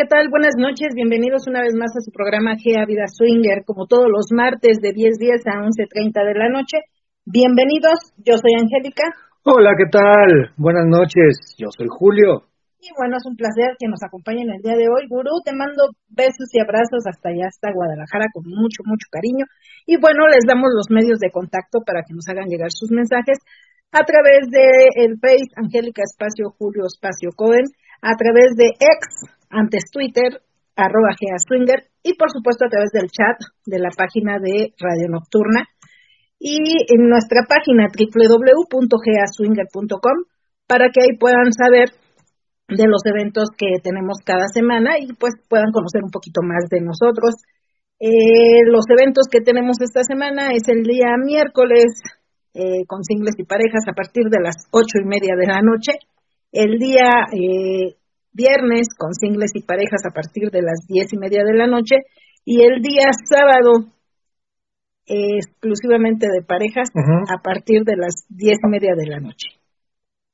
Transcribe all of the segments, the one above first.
¿Qué tal? Buenas noches, bienvenidos una vez más a su programa GEA Vida Swinger, como todos los martes de 10.10 a 11.30 de la noche. Bienvenidos, yo soy Angélica. Hola, ¿qué tal? Buenas noches, yo soy Julio. Y bueno, es un placer que nos acompañen el día de hoy. Gurú, te mando besos y abrazos hasta allá, hasta Guadalajara, con mucho, mucho cariño. Y bueno, les damos los medios de contacto para que nos hagan llegar sus mensajes a través de el Face Angélica Espacio Julio Espacio Cohen, a través de X antes Twitter, arroba Swinger, y por supuesto a través del chat de la página de Radio Nocturna y en nuestra página www.geaswinger.com para que ahí puedan saber de los eventos que tenemos cada semana y pues puedan conocer un poquito más de nosotros. Eh, los eventos que tenemos esta semana es el día miércoles eh, con singles y parejas a partir de las ocho y media de la noche. El día eh, viernes con singles y parejas a partir de las diez y media de la noche y el día sábado exclusivamente de parejas a partir de las diez y media de la noche.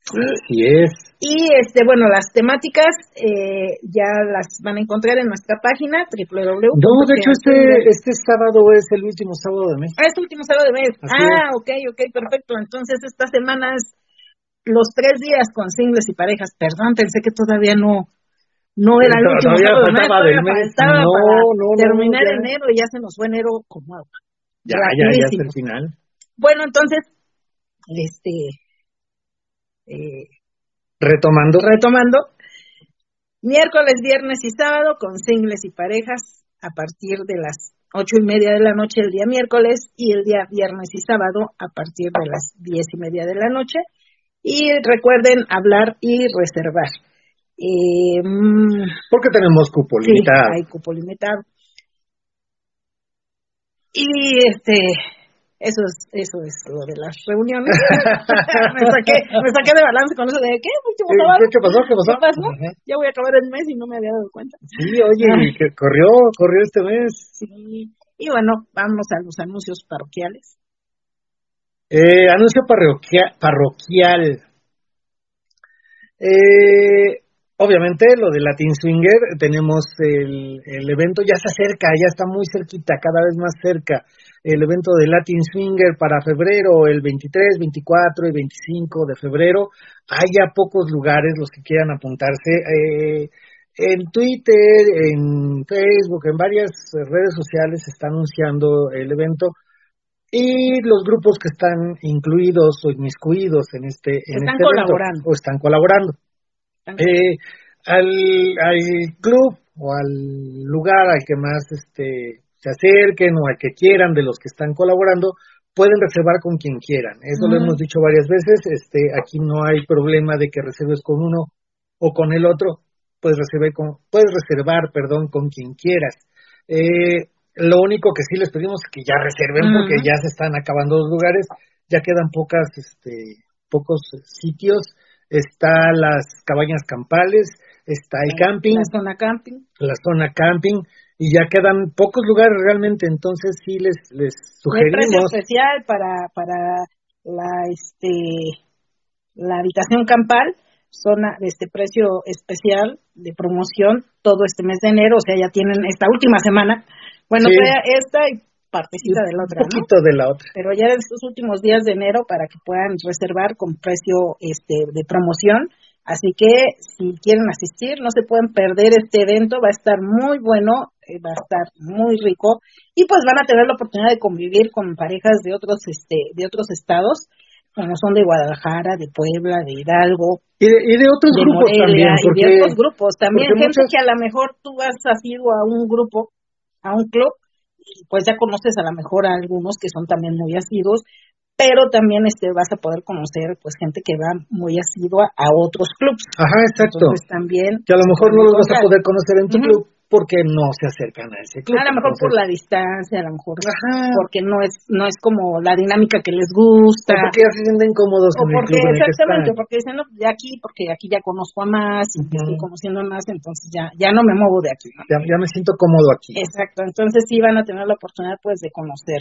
Así es. Y este, bueno, las temáticas eh, ya las van a encontrar en nuestra página www. No, de hecho este, este sábado es el último sábado de mes. Ah, es el último sábado de mes. ah, ok, ok, perfecto. Entonces esta semana es los tres días con singles y parejas, perdón, pensé que todavía no no era el último sábado del mes, no, no, terminar enero y ya se nos fue enero como agua. Ya, ya, ya es el final. Bueno, entonces, este, eh, retomando. Retomando, miércoles, viernes y sábado con singles y parejas a partir de las ocho y media de la noche el día miércoles y el día viernes y sábado a partir de las diez y media de la noche y recuerden hablar y reservar. Eh, mm, Porque tenemos cupo limitado. hay cupo limitado. Y este, eso es, eso es lo de las reuniones. me, saqué, me saqué de balance con eso de ¿qué? ¿Qué, pasó? ¿Qué pasó? Ya voy a acabar el mes y no me había dado cuenta. Sí, oye, que corrió, corrió este mes. Sí. Y bueno, vamos a los anuncios parroquiales. Eh, anuncio parroquial. Eh, obviamente lo de Latin Swinger, tenemos el, el, evento, ya se acerca, ya está muy cerquita, cada vez más cerca. El evento de Latin Swinger para febrero, el 23, 24 y 25 de febrero. Hay ya pocos lugares los que quieran apuntarse. Eh, en Twitter, en Facebook, en varias redes sociales se está anunciando el evento y los grupos que están incluidos o inmiscuidos en este, en están este colaborando. o están colaborando. Eh, al, al club o al lugar al que más este, se acerquen o al que quieran de los que están colaborando, pueden reservar con quien quieran. Eso lo hemos dicho varias veces. Este, aquí no hay problema de que reserves con uno o con el otro. Puedes reservar con, puedes reservar, perdón, con quien quieras. Eh, lo único que sí les pedimos es que ya reserven porque ya se están acabando los lugares, ya quedan pocas, este, pocos sitios. Está las cabañas campales, está el camping. La zona camping. La zona camping. Y ya quedan pocos lugares realmente, entonces sí les, les sugerimos. precio especial para, para la, este, la habitación campal, zona de este precio especial de promoción todo este mes de enero, o sea, ya tienen esta última semana bueno, sí. esta y partecita de la otra. Un poquito de la otra. Pero ya en estos últimos días de enero para que puedan reservar con precio este de promoción. Así que si quieren asistir, no se pueden perder este evento, va a estar muy bueno. eh, va a estar muy rico y pues van a tener la oportunidad de convivir con parejas de otros este de otros estados como son de Guadalajara, de Puebla, de Hidalgo. Y de, otros grupos también. y de otros grupos también. Gente que a lo mejor tú has asido a un grupo, a un club, y pues ya conoces a lo mejor a algunos que son también muy asidos, pero también este vas a poder conocer pues gente que va muy asidua a otros clubs. Ajá, exacto. Entonces también... Que a lo mejor no los vas a poder conocer en tu club, porque no se acercan a ese club. A lo mejor por la distancia, a lo mejor porque no es no es como la dinámica que les gusta. O porque ya se sienten cómodos o porque, Exactamente, porque dicen, no, de aquí, porque aquí ya conozco a más, y estoy conociendo a más, entonces ya ya no me muevo de aquí. Ya, ya, me siento cómodo aquí. Exacto, entonces sí van a tener la oportunidad pues de conocer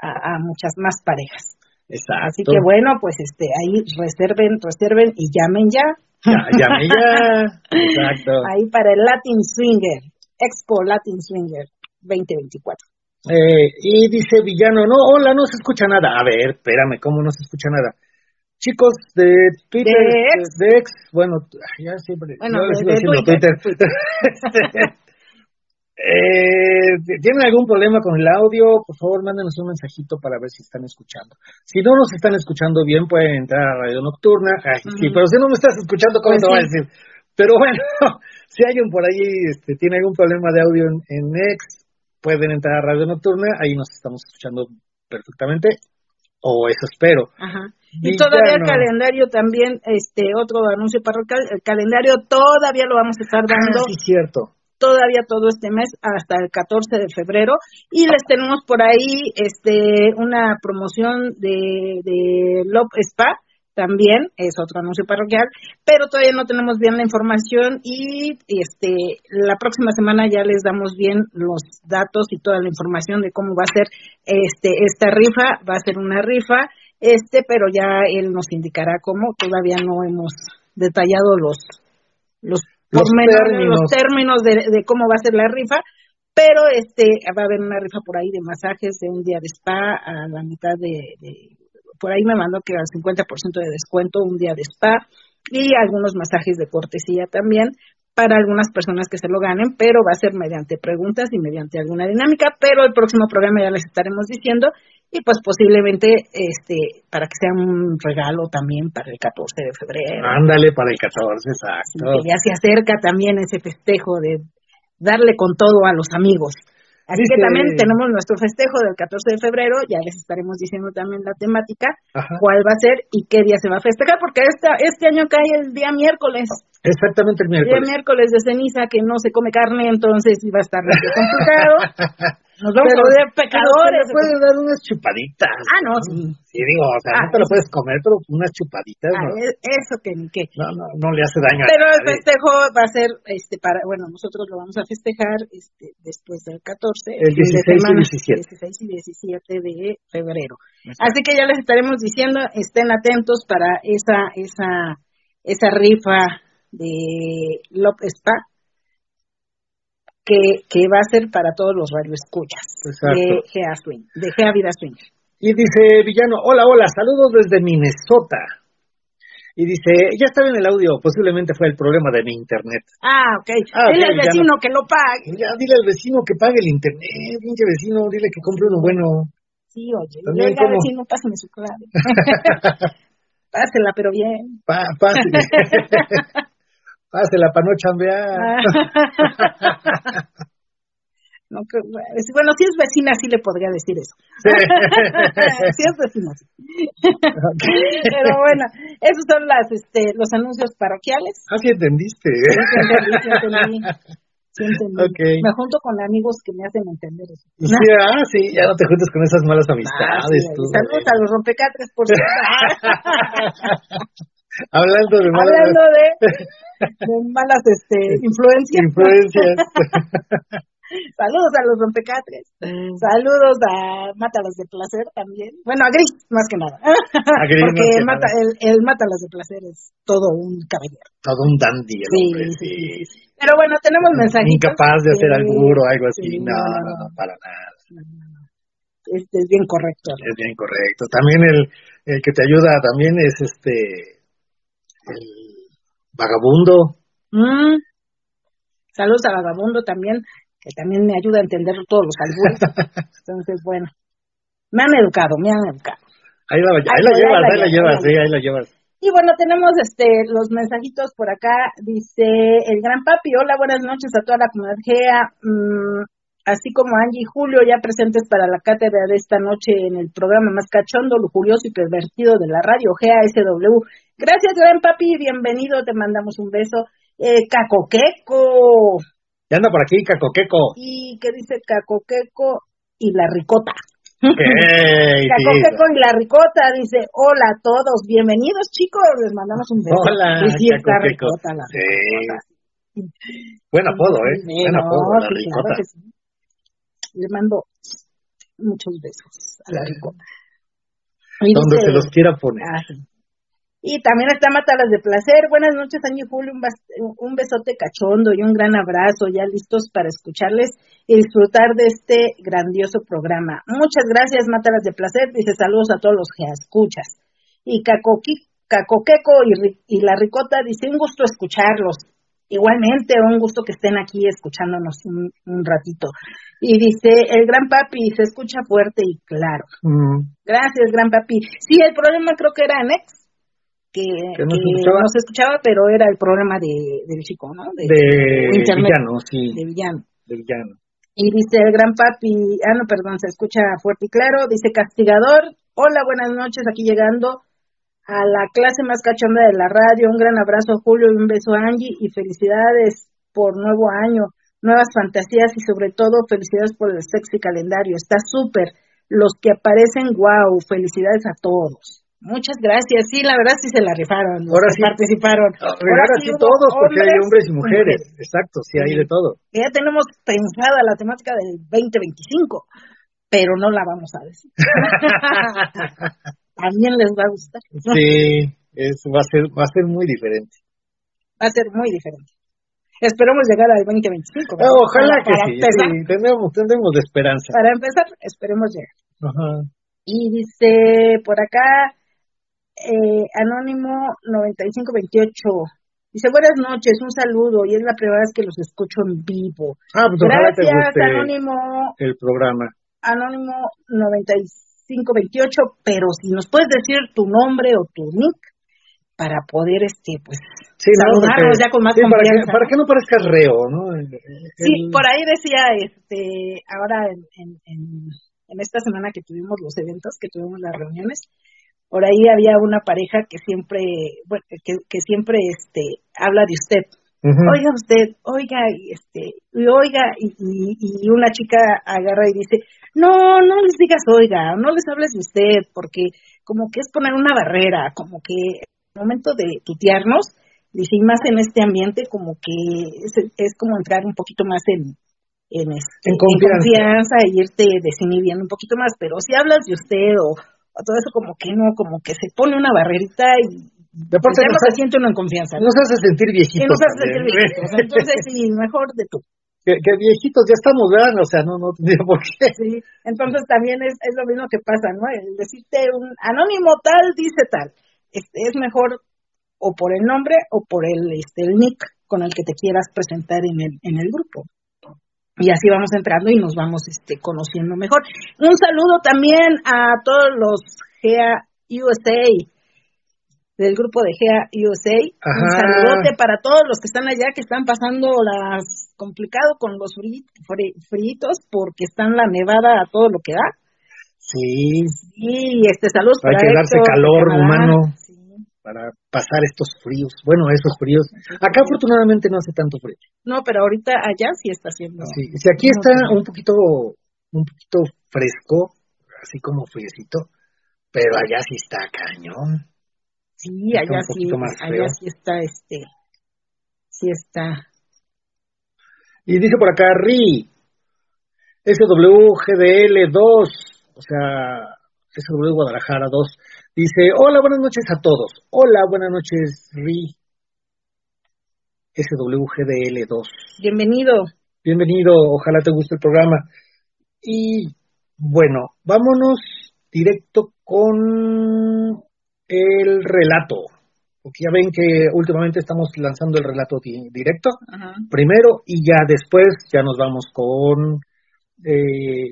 a, a muchas más parejas. Exacto. Así que bueno, pues este ahí reserven, reserven y llamen ya. Ya, llame ya. Exacto. Ahí para el Latin Swinger. Expo Latin Swinger 2024. Eh, y dice Villano, no, hola, no se escucha nada. A ver, espérame, ¿cómo no se escucha nada? Chicos de Twitter, de ex, bueno, ya siempre, bueno, de, Twitter. eh, ¿Tienen algún problema con el audio? Por favor, mándenos un mensajito para ver si están escuchando. Si no nos están escuchando bien, pueden entrar a Radio Nocturna. Ay, Sí, pero si no me estás escuchando, ¿cómo pues te voy a decir? Pero bueno, si alguien por ahí este, tiene algún problema de audio en, en X, pueden entrar a Radio Nocturna, ahí nos estamos escuchando perfectamente, o eso espero. Ajá. Y, todavía el calendario también, este otro anuncio parroquial, el calendario todavía lo vamos a estar ah, dando. sí, cierto. Todavía todo este mes hasta el 14 de febrero y les tenemos por ahí este una promoción de de Love Spa también es otro anuncio parroquial, pero todavía no tenemos bien la información y este la próxima semana ya les damos bien los datos y toda la información de cómo va a ser este esta rifa, va a ser una rifa, este, pero ya él nos indicará cómo, todavía no hemos detallado los los, los términos, los términos. de, de cómo va a ser la rifa, pero este va a haber una rifa por ahí de masajes de un día de spa a la mitad de por ahí me mandó que al 50% de descuento un día de spa y algunos masajes de cortesía también para algunas personas que se lo ganen, pero va a ser mediante preguntas y mediante alguna dinámica, pero el próximo programa ya les estaremos diciendo y pues posiblemente este para que sea un regalo también para el 14 de febrero. Ándale para el 14, exacto. ya se acerca también ese festejo de darle con todo a los amigos. Así que también tenemos nuestro festejo del 14 de febrero, ya les estaremos diciendo también la temática, cuál va a ser y qué día se va a festejar, porque esta, este año cae el día miércoles. Exactamente el miércoles. El día miércoles de ceniza, que no se come carne, entonces iba a estar complicado. Nos vamos a ver pecadores. Te pueden dar unas chupaditas. Ah, no, sí. Sí, digo, o sea, no ah, te lo puedes comer, pero unas chupaditas. Ah, Eso que ni qué. No, no, no le hace daño Pero el festejo va a ser, este, para, bueno, nosotros lo vamos a festejar este, después del 14. El 16 y 17. 16 y 17 de febrero. Así que ya les estaremos diciendo, estén atentos para esa, esa, esa rifa de López Spa que, que va a ser para todos los radioescuchas de Gea Swing, de Gea Vida Swing. Y dice Villano, hola, hola, saludos desde Minnesota. Y dice, ya estaba en el audio, posiblemente fue el problema de mi internet. Ah, ok. Ah, dile al vecino que lo pague. Ya, dile al vecino que pague el internet, pinche vecino, dile que compre uno bueno. Sí, oye, También como... vecino, pásame su clave. Pásela, pero bien. Pa, pásela. Pásela para no chambear. No, bueno, si es vecina sí le podría decir eso. Sí. si es vecina sí. Pero bueno, esos son las, este, los anuncios parroquiales. Ah, sí entendiste. Sí, entendí, sí entendí. Sí entendí. Me junto con amigos que me hacen entender eso. Sí, ah, sí, ya no te juntes con esas malas amistades. Ah, Saludos a los rompecatres, por cierto. Hablando de malas, Hablando de, de malas este, influencias. Influencias. Saludos a los rompecatres. Mm. Saludos a Mátalas de Placer también. Bueno, a Gris, más que nada. A Gris Porque el, mata, El, el, Mátalas de Placer es todo un caballero. Todo un dandy. Sí, sí, sí, Pero bueno, tenemos mensajes. Incapaz de hacer albur o algo así. no, no, no, para nada. Es, es, bien correcto. Es bien correcto. También el, el que te ayuda también es este el vagabundo. Mm. Saludos a vagabundo también que también me ayuda a entender todos los albures. Entonces, bueno, me han educado, me han educado. Ahí la, ahí la llevas, ahí la llevas, sí, ahí la llevas. Y bueno, tenemos este los mensajitos por acá. Dice el gran papi, hola, buenas noches a toda la comunidad GEA, mm, así como Angie y Julio, ya presentes para la cátedra de esta noche en el programa más cachondo, lujurioso y pervertido de la radio GEA SW. Gracias, gran papi, bienvenido, te mandamos un beso. Eh, Cacoqueco. Ya anda por aquí, Cacoqueco. ¿Y qué dice Cacoqueco y la ricota? Okay, Cacoqueco y la ricota dice, hola a todos, bienvenidos chicos, les mandamos un beso. Hola, sí, está ricota la Sí. ricota. Buen apodo, ¿eh? Buen no, apodo, la sí, ricota. claro sí. Le mando muchos besos a la ricota. Donde se los quiera poner. Ah. Y también está Matalas de Placer. Buenas noches, Año y Julio. Un, un besote cachondo y un gran abrazo. Ya listos para escucharles y disfrutar de este grandioso programa. Muchas gracias, Matalas de Placer. Dice saludos a todos los que escuchas. Y Cacoqui, Cacoqueco y, y la Ricota dice un gusto escucharlos. Igualmente, un gusto que estén aquí escuchándonos un, un ratito. Y dice, el gran papi se escucha fuerte y claro. Mm, Gracias, gran papi. Sí, el problema creo que era en ex, que, Que no que escuchaba. no se escuchaba, pero era el problema de, del chico, ¿no? De, de internet. villano, sí, de villano. de villano. Y dice el gran papi, ah, no, perdón, se escucha fuerte y claro. Dice castigador, hola, buenas noches, aquí llegando a la clase más cachonda de la radio. Un gran abrazo a Julio y un beso a Angie y felicidades por nuevo año, nuevas fantasías y sobre todo felicidades por el sexy calendario. Está súper. Los que aparecen, wow, felicidades a todos. Muchas gracias. Sí, la verdad sí se la rifaron. Ahora sí. participaron. Ahora, sí hubo todos, porque hay hombres y mujeres. Exacto, sí, hay de todo. ya tenemos pensada la temática del 2025, pero no la vamos a decir. También les va a gustar. Sí, es, va, a ser, va a ser muy diferente. Va a ser muy diferente. Esperemos llegar al 2025. ¿verdad? Ojalá Para- que para sí, sí, tendremos, tendremos de esperanza. Para empezar, esperemos llegar. Ajá. Y dice por acá, eh, Anónimo 9528. Dice, buenas noches, un saludo, y es la primera vez que los escucho en vivo. Ah, pues ojalá te Gracias, guste Anónimo el programa. Anónimo 9528, pero si nos puedes decir tu nombre o tu nick para poder, este, pues, Sí, no, saludarnos porque- ya con más sí, para, que, para que no parezcas reo, ¿no? Sí, El- por ahí decía, este, ahora en, en, en, esta semana que tuvimos los eventos, que tuvimos las reuniones, por ahí había una pareja que siempre, bueno, que, que siempre, este, habla de usted. Oiga usted, oiga, y este, y oiga, y, y, y una chica agarra y dice, no, no les digas oiga, no les hables de usted, porque como que es poner una barrera, como que el momento de tutearnos, dice, y más en este ambiente, como que es, es como entrar un poquito más en, en, este, En confianza. confianza e irte desinhibiendo un poquito más, pero si hablas de usted o, o todo eso, como que no, como que se pone una barrerita y De parte ya no nos, se siente uno en confianza. ¿no? nos hace sentir viejitos. nos hace sentir viejitos. Entonces, sí, mejor de tú. Que, viejitos ya estamos, ¿verdad? O sea, no, no tendría por qué. Sí, entonces también es, es lo mismo que pasa, ¿no? El decirte un anónimo tal dice tal. Este, es mejor o por el nombre o por el, este, el nick con el que te quieras presentar en el, en el grupo. Y así vamos entrando y nos vamos este, conociendo mejor. Un saludo también a todos los GEA USA, del grupo de GEA USA. Un Ajá. saludote para todos los que están allá, que están pasando las complicado con los fri- fri- fritos porque están la nevada a todo lo que da. Sí, Y este saludos Hay para que darse Héctor, calor humano. Sí. para pasar estos fríos. Bueno, esos fríos. Acá afortunadamente no hace tanto frío. No, pero ahorita allá sí está haciendo. Sí, si aquí No, está sí. un poquito, un poquito fresco, así como friecito, pero allá sí está cañón. Sí, allá sí, allá sí está este, sí está. Y dice por acá, RI, SWGDL2, o sea, SW Guadalajara 2, dice, hola, buenas noches a todos. Hola, buenas noches, RI, SWGDL2. Bienvenido. Bienvenido, ojalá te guste el programa. Y bueno, vámonos directo con el relato. porque ya ven que últimamente estamos lanzando el relato directo primero y ya después ya nos vamos con eh,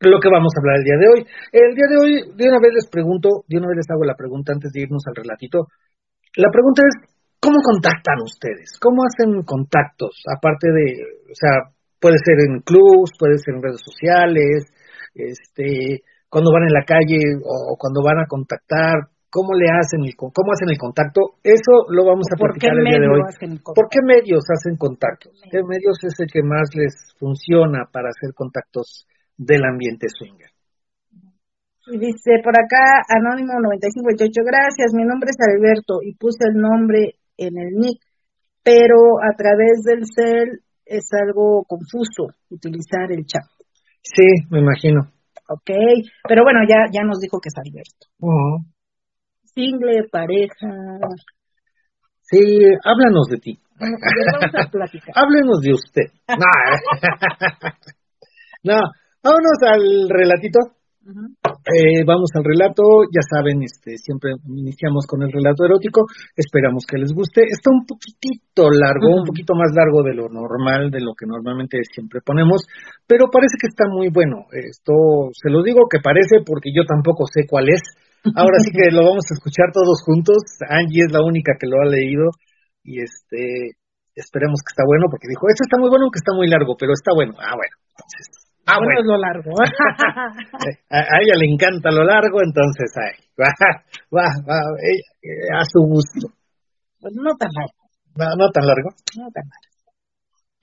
lo que vamos a hablar el día de hoy. El día de hoy, de una vez les pregunto, de una vez les hago la pregunta antes de irnos al relatito. La pregunta es, ¿cómo contactan ustedes? ¿Cómo hacen contactos? Aparte de, o sea, puede ser en clubs, puede ser en redes sociales, este, cuando van en la calle o cuando van a contactar, cómo le hacen el, cómo hacen el contacto, eso lo vamos a platicar el día de hoy. ¿Por qué medios hacen contacto? ¿Qué medios es el que más les funciona para hacer contactos del ambiente swinger? Y dice por acá, Anónimo 9528, gracias, mi nombre es Alberto y puse el nombre en el nick, pero a través del cel es algo confuso utilizar el chat. Sí, me imagino. Ok, pero bueno, ya, ya nos dijo que es Alberto single, pareja. Sí, háblanos de ti. vamos a Háblenos de usted. No, no, vámonos al relatito. eh, vamos al relato, ya saben, este, siempre iniciamos con el relato erótico, esperamos que les guste. Está un poquitito largo, un poquito más largo de lo normal, de lo que normalmente siempre ponemos, pero parece que está muy bueno. Esto se lo digo que parece porque yo tampoco sé cuál es, Ahora sí que lo vamos a escuchar todos juntos. Angie es la única que lo ha leído y este esperemos que está bueno porque dijo, esto está muy bueno aunque está muy largo, pero está bueno. Ah, bueno. Entonces, ah, bueno, es lo largo. a, ella le encanta lo largo, entonces ay, va, va, va eh, a su gusto. Pues no tan largo. No, no tan largo. No tan largo.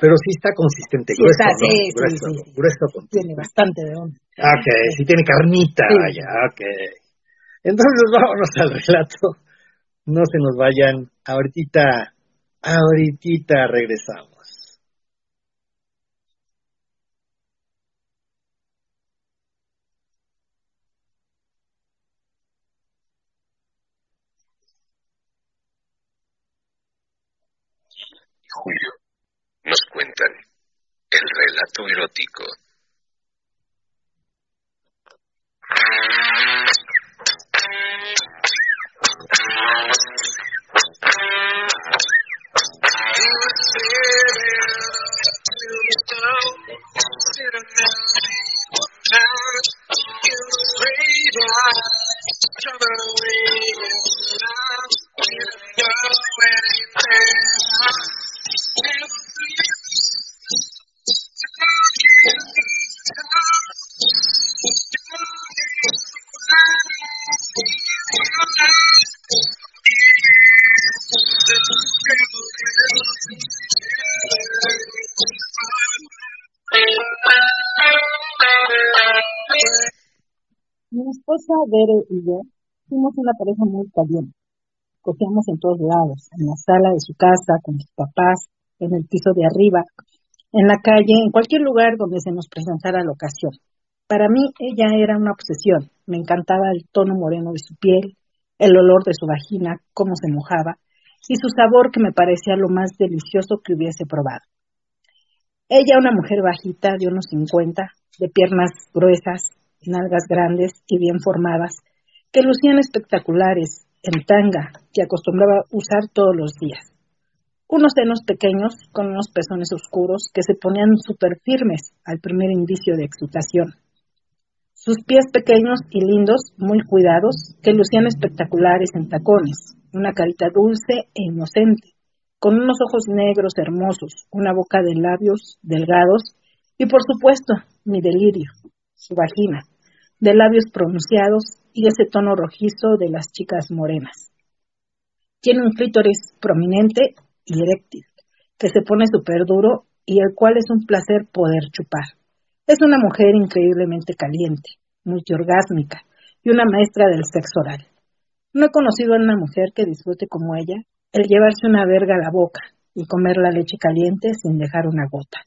Pero sí está consistente, sí, está, sí, grueso, sí, sí, grueso, Tiene bastante de onda. Ok, sí tiene carnita, vaya, ok. Entonces vámonos al relato. No se nos vayan. Ahorita, ahorita regresamos. Julio, nos cuentan el relato erótico. Thank you. Y yo fuimos una pareja muy caliente. Cogíamos en todos lados, en la sala de su casa, con sus papás, en el piso de arriba, en la calle, en cualquier lugar donde se nos presentara la ocasión. Para mí ella era una obsesión. Me encantaba el tono moreno de su piel, el olor de su vagina, cómo se mojaba, y su sabor que me parecía lo más delicioso que hubiese probado. Ella, una mujer bajita de unos 50, de piernas gruesas, nalgas grandes y bien formadas, que lucían espectaculares en tanga que acostumbraba usar todos los días. Unos senos pequeños con unos pezones oscuros que se ponían súper firmes al primer indicio de excitación. Sus pies pequeños y lindos, muy cuidados, que lucían espectaculares en tacones, una carita dulce e inocente, con unos ojos negros hermosos, una boca de labios delgados y, por supuesto, mi delirio, su vagina, de labios pronunciados y ese tono rojizo de las chicas morenas. Tiene un clítoris prominente y eréctil, que se pone súper duro y el cual es un placer poder chupar. Es una mujer increíblemente caliente, multiorgásmica y una maestra del sexo oral. No he conocido a una mujer que disfrute como ella el llevarse una verga a la boca y comer la leche caliente sin dejar una gota.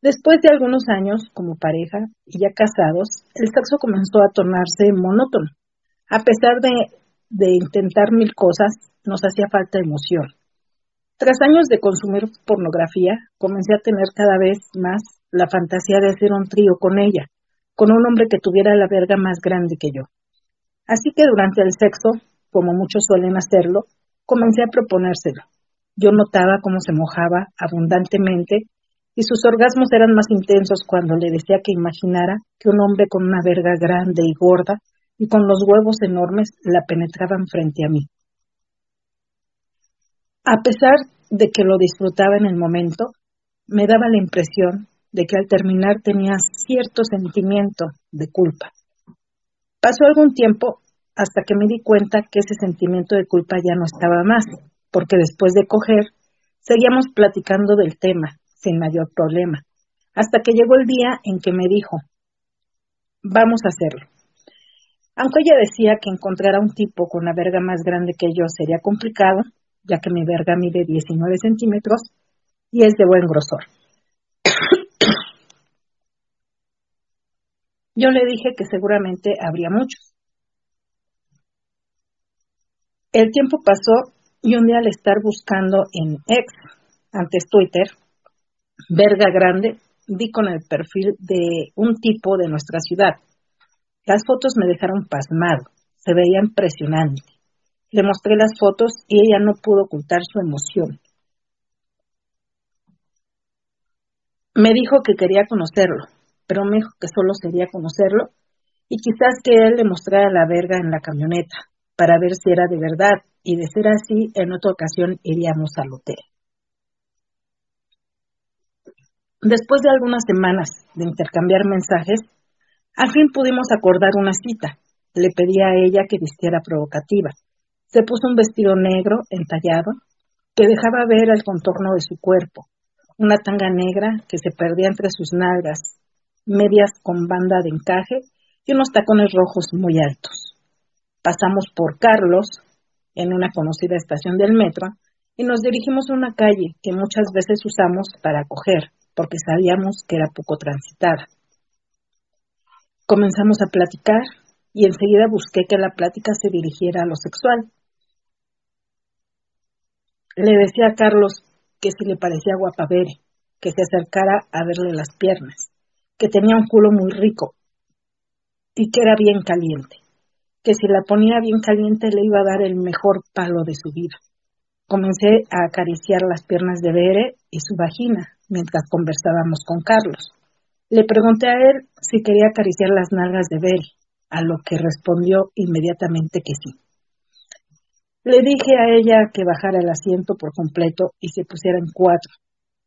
Después de algunos años como pareja y ya casados, el sexo comenzó a tornarse monótono. A pesar de, de intentar mil cosas, nos hacía falta emoción. Tras años de consumir pornografía, comencé a tener cada vez más la fantasía de hacer un trío con ella, con un hombre que tuviera la verga más grande que yo. Así que durante el sexo como muchos suelen hacerlo, comencé a proponérselo. Yo notaba cómo se mojaba abundantemente y sus orgasmos eran más intensos cuando le decía que imaginara que un hombre con una verga grande y gorda y con los huevos enormes la penetraban frente a mí. A pesar de que lo disfrutaba en el momento, me daba la impresión de que al terminar tenía cierto sentimiento de culpa. Pasó algún tiempo hasta que me di cuenta que ese sentimiento de culpa ya no estaba más, porque después de coger, seguíamos platicando del tema, sin mayor problema, hasta que llegó el día en que me dijo, vamos a hacerlo. Aunque ella decía que encontrar a un tipo con una verga más grande que yo sería complicado, ya que mi verga mide 19 centímetros y es de buen grosor. Yo le dije que seguramente habría muchos. El tiempo pasó y un día al estar buscando en X, antes Twitter, verga grande, di con el perfil de un tipo de nuestra ciudad. Las fotos me dejaron pasmado, se veía impresionante. Le mostré las fotos y ella no pudo ocultar su emoción. Me dijo que quería conocerlo, pero me dijo que solo sería conocerlo y quizás que él le mostrara la verga en la camioneta para ver si era de verdad y de ser así, en otra ocasión iríamos al hotel. Después de algunas semanas de intercambiar mensajes, al fin pudimos acordar una cita. Le pedí a ella que vistiera provocativa. Se puso un vestido negro, entallado, que dejaba ver el contorno de su cuerpo, una tanga negra que se perdía entre sus nalgas, medias con banda de encaje y unos tacones rojos muy altos. Pasamos por Carlos, en una conocida estación del metro, y nos dirigimos a una calle que muchas veces usamos para coger, porque sabíamos que era poco transitada. Comenzamos a platicar y enseguida busqué que la plática se dirigiera a lo sexual. Le decía a Carlos que si le parecía guapa Bere, que se acercara a verle las piernas, que tenía un culo muy rico y que era bien caliente, que si la ponía bien caliente le iba a dar el mejor palo de su vida. Comencé a acariciar las piernas de Bere y su vagina mientras conversábamos con Carlos. Le pregunté a él si quería acariciar las nalgas de Bere, a lo que respondió inmediatamente que sí. Le dije a ella que bajara el asiento por completo y se pusiera en cuatro.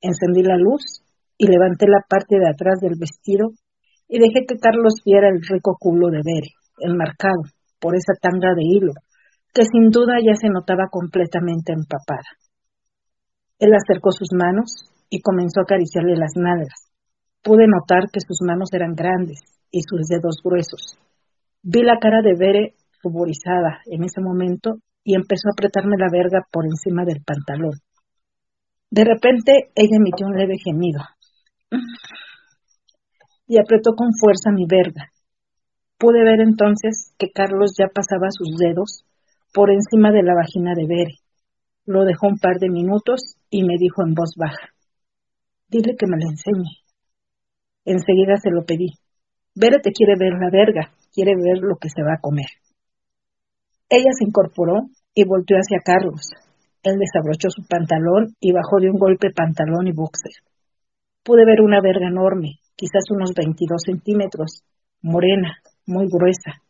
Encendí la luz y levanté la parte de atrás del vestido y dejé que Carlos viera el rico culo de Bere, enmarcado por esa tanga de hilo, que sin duda ya se notaba completamente empapada. Él acercó sus manos y comenzó a acariciarle las nalgas. Pude notar que sus manos eran grandes y sus dedos gruesos. Vi la cara de Bere ruborizada en ese momento y empezó a apretarme la verga por encima del pantalón. De repente ella emitió un leve gemido y apretó con fuerza mi verga. Pude ver entonces que Carlos ya pasaba sus dedos por encima de la vagina de Bere. Lo dejó un par de minutos y me dijo en voz baja, dile que me la enseñe. Enseguida se lo pedí. Bere te quiere ver la verga, quiere ver lo que se va a comer. Ella se incorporó y volteó hacia Carlos. Él desabrochó su pantalón y bajó de un golpe pantalón y boxer. Pude ver una verga enorme, quizás unos 22 centímetros, morena, muy gruesa,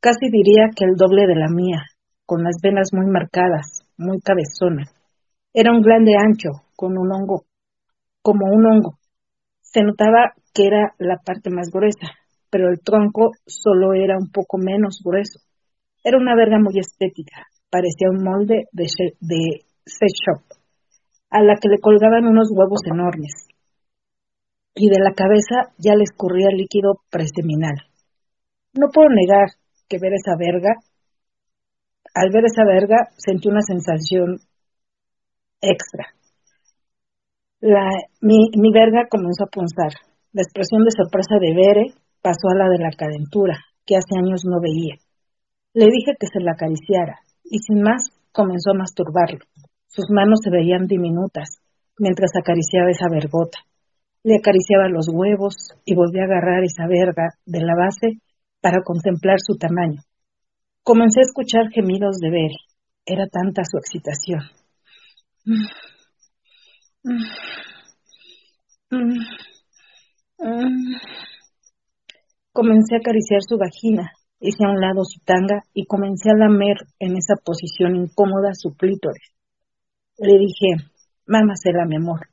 casi diría que el doble de la mía, con las venas muy marcadas, muy cabezona. Era un glande ancho, con un hongo, como un hongo. Se notaba que era la parte más gruesa, pero el tronco solo era un poco menos grueso. Era una verga muy estética, parecía un molde de, de sex shop, a la que le colgaban unos huevos enormes. Y de la cabeza ya le escurría líquido preseminal. No puedo negar que ver esa verga, al ver esa verga sentí una sensación extra. Mi, verga comenzó a punzar. La expresión de sorpresa de Bere pasó a la de la calentura, que hace años no veía. Le dije que se la acariciara, y sin más comenzó a masturbarlo. Sus manos se veían diminutas mientras acariciaba esa vergota. Le acariciaba los huevos y volvía a agarrar esa verga de la base para contemplar su tamaño. Comencé a escuchar gemidos de Bere. Era tanta su excitación. Comencé a acariciar su vagina, hice a un lado su tanga y comencé a lamer en esa posición incómoda su clítoris. Le dije, mámasela, mi amor,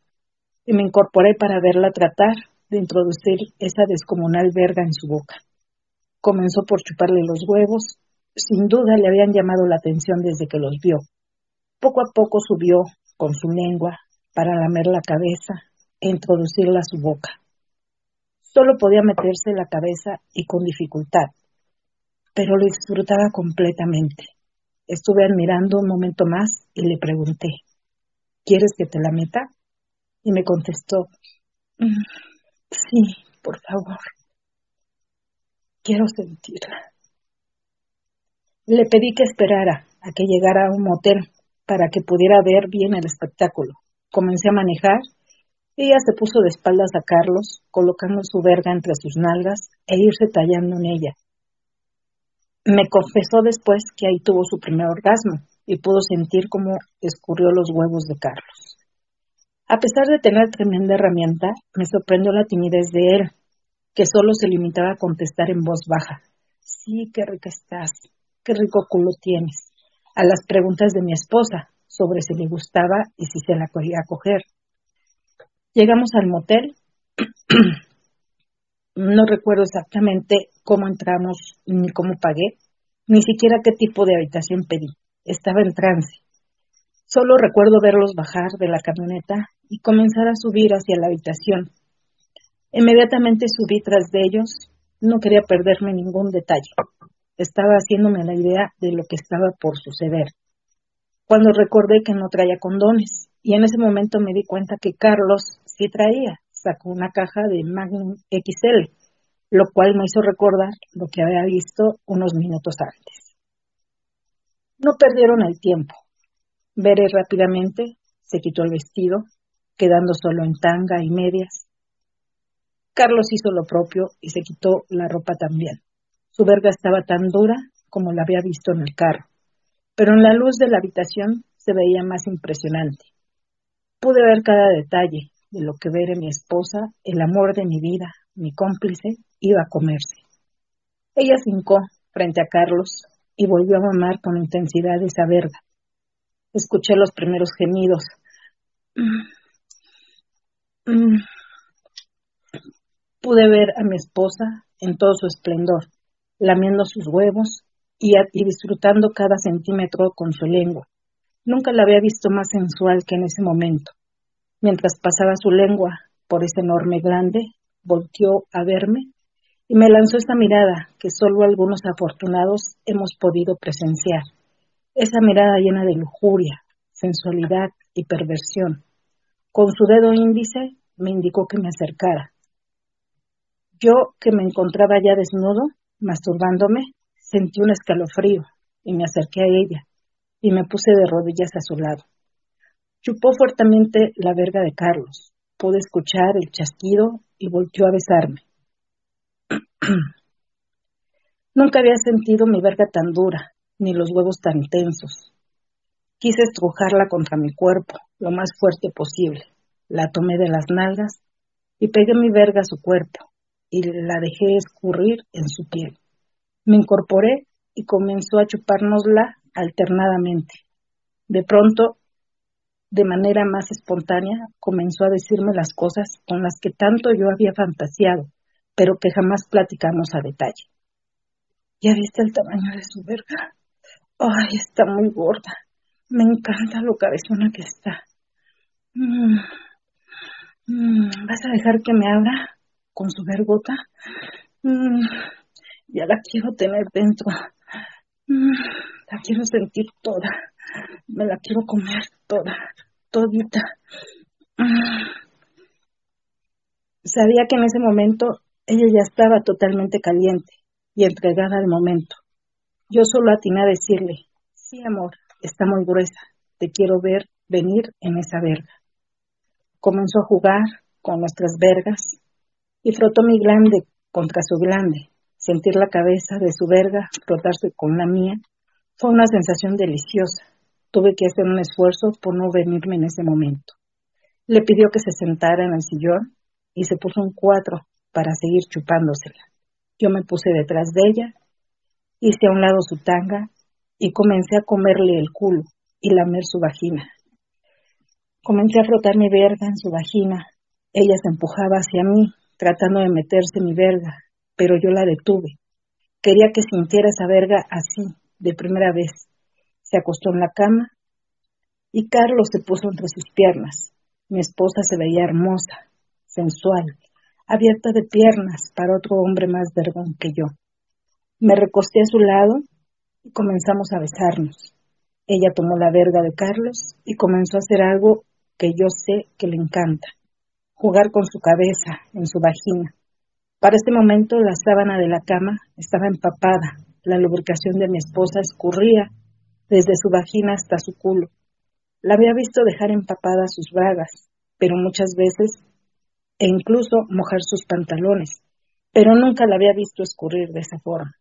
y me incorporé para verla tratar de introducir esa descomunal verga en su boca. Comenzó por chuparle los huevos, sin duda le habían llamado la atención desde que los vio. Poco a poco subió con su lengua para lamer la cabeza e introducirla a su boca. Solo podía meterse la cabeza y con dificultad, pero lo disfrutaba completamente. Estuve admirando un momento más y le pregunté, ¿quieres que te la meta? Y me contestó, mm, sí, por favor, quiero sentirla. Le pedí que esperara a que llegara a un motel para que pudiera ver bien el espectáculo. Comencé a manejar ella se puso de espaldas a Carlos, colocando su verga entre sus nalgas e irse tallando en ella. Me confesó después que ahí tuvo su primer orgasmo y pudo sentir cómo escurrió los huevos de Carlos. A pesar de tener tremenda herramienta, me sorprendió la timidez de él, que solo se limitaba a contestar en voz baja. Sí, qué rica estás, qué rico culo tienes. A las preguntas de mi esposa sobre si le gustaba y si se la quería coger. Llegamos al motel. no recuerdo exactamente cómo entramos ni cómo pagué, ni siquiera qué tipo de habitación pedí. Estaba en trance. Solo recuerdo verlos bajar de la camioneta y comenzar a subir hacia la habitación. Inmediatamente subí tras de ellos. No quería perderme ningún detalle. Estaba haciéndome la idea de lo que estaba por suceder. Cuando recordé que no traía condones, y en ese momento me di cuenta que Carlos sí traía. Sacó una caja de Magnum XL, lo cual me hizo recordar lo que había visto unos minutos antes. No perdieron el tiempo. Veré rápidamente se quitó el vestido, quedando solo en tanga y medias. Carlos hizo lo propio y se quitó la ropa también. Su verga estaba tan dura como la había visto en el carro, pero en la luz de la habitación se veía más impresionante. Pude ver cada detalle de lo que ver mi esposa, el amor de mi vida, mi cómplice, iba a comerse. Ella se hincó frente a Carlos y volvió a mamar con intensidad esa verga. Escuché los primeros gemidos. Pude ver a mi esposa en todo su esplendor, lamiendo sus huevos y, disfrutando cada centímetro con su lengua. Nunca la había visto más sensual que en ese momento. Mientras pasaba su lengua por ese enorme glande, volteó a verme y me lanzó esta mirada que solo algunos afortunados hemos podido presenciar. Esa mirada llena de lujuria, sensualidad y perversión. Con su dedo índice me indicó que me acercara. Yo, que me encontraba ya desnudo, masturbándome, sentí un escalofrío y me acerqué a ella y me puse de rodillas a su lado. Chupó fuertemente la verga de Carlos. Pude escuchar el chasquido y volvió a besarme. Nunca había sentido mi verga tan dura, ni los huevos tan tensos. Quise estrujarla contra mi cuerpo, lo más fuerte posible. La tomé de las nalgas y pegué mi verga a su cuerpo y la dejé escurrir en su piel. Me incorporé y comenzó a chupárnosla alternadamente. De pronto, de manera más espontánea, comenzó a decirme las cosas con las que tanto yo había fantaseado, pero que jamás platicamos a detalle. ¿Ya viste el tamaño de su verga? Ay, está muy gorda. Me encanta lo cabezona que está. Mm, mm, ¿Vas a dejar que me abra con su vergota? Mm, ya la quiero tener dentro. La quiero sentir toda. Me la quiero comer toda, todita. Sabía que en ese momento ella ya estaba totalmente caliente y entregada al momento. Yo solo atiné a decirle, sí, amor, está muy gruesa, te quiero ver venir en esa verga. Comenzó a jugar con nuestras vergas y frotó mi glande contra su glande, Sentir la cabeza de su verga frotarse con la mía fue una sensación deliciosa. Tuve que hacer un esfuerzo por no venirme en ese momento. Le pidió que se sentara en el sillón y se puso un cuatro para seguir chupándosela. Yo me puse detrás de ella, hice a un lado su tanga y comencé a comerle el culo y lamer su vagina. Comencé a frotar mi verga en su vagina. Ella se empujaba hacia mí, tratando de meterse mi verga, pero yo la detuve. Quería que sintiera esa verga así, de primera vez. Se acostó en la cama y Carlos se puso entre sus piernas. Mi esposa se veía hermosa, sensual, abierta de piernas para otro hombre más vergón que yo. Me recosté a su lado y comenzamos a besarnos. Ella tomó la verga de Carlos y comenzó a hacer algo que yo sé que le encanta, jugar con su cabeza en su vagina. Para este momento la sábana de la cama estaba empapada, la lubricación de mi esposa escurría desde su vagina hasta su culo. La había visto dejar empapadas sus bragas, pero muchas veces, e incluso mojar sus pantalones, pero nunca la había visto escurrir de esa forma.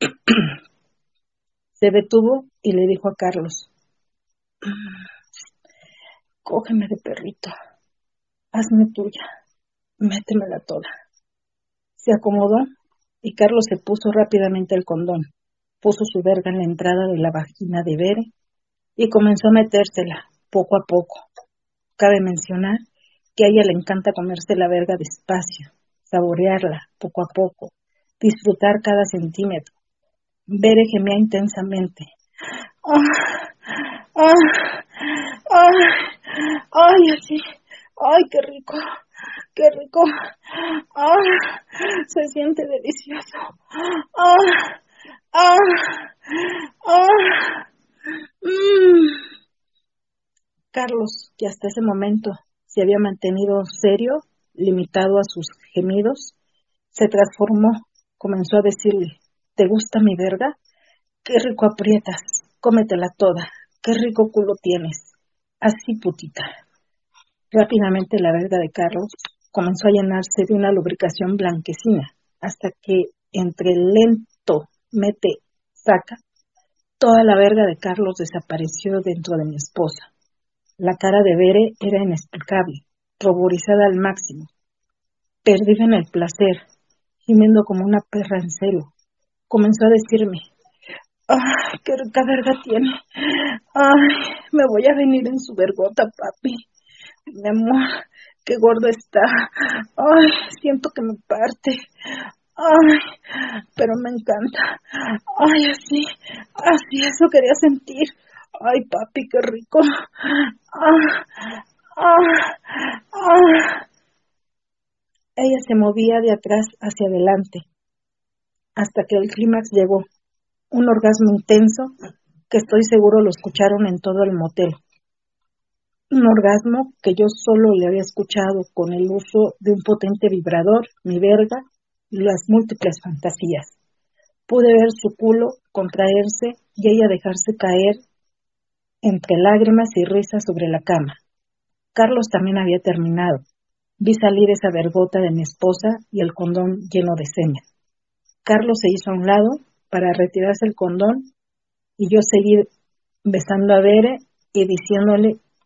Se detuvo y le dijo a Carlos, cógeme de perrito, hazme tuya, métemela toda. Se acomodó y Carlos se puso rápidamente el condón, puso su verga en la entrada de la vagina de Bere y comenzó a metérsela poco a poco. Cabe mencionar que a ella le encanta comerse la verga despacio, saborearla poco a poco, disfrutar cada centímetro. Bere gemía intensamente. ¡Ah! ¡Ah! ¡Ah! ¡Ay, así! ¡Ay, qué rico! ¡Qué rico! ¡Ah! Se siente delicioso. ¡Ah! ¡Ah! ¡Ah! Mm. Carlos, que hasta ese momento se había mantenido serio, limitado a sus gemidos, se transformó, comenzó a decirle, ¿te gusta mi verga? Qué rico aprietas, cómetela toda, qué rico culo tienes. Así putita. Rápidamente la verga de Carlos comenzó a llenarse de una lubricación blanquecina, hasta que entre lento mete, saca, toda la verga de Carlos desapareció dentro de mi esposa. La cara de Bere era inexplicable, ruborizada al máximo, perdida en el placer, gimiendo como una perra en celo. Comenzó a decirme, ¡ay, qué rica verga tiene! ¡Ay, me voy a venir en su vergota, papi! Mi amor, qué gordo está. Ay, siento que me parte. Ay, pero me encanta. Ay, así, así, eso quería sentir. Ay, papi, qué rico. Ah, ah, ah. Ella se movía de atrás hacia adelante, hasta que el clímax llegó. Un orgasmo intenso que estoy seguro lo escucharon en todo el motel un orgasmo que yo solo le había escuchado con el uso de un potente vibrador, mi verga y las múltiples fantasías. Pude ver su culo contraerse y ella dejarse caer entre lágrimas y risas sobre la cama. Carlos también había terminado. Vi salir esa vergota de mi esposa y el condón lleno de señas. Carlos se hizo a un lado para retirarse el condón y yo seguí besando a Bere y diciéndole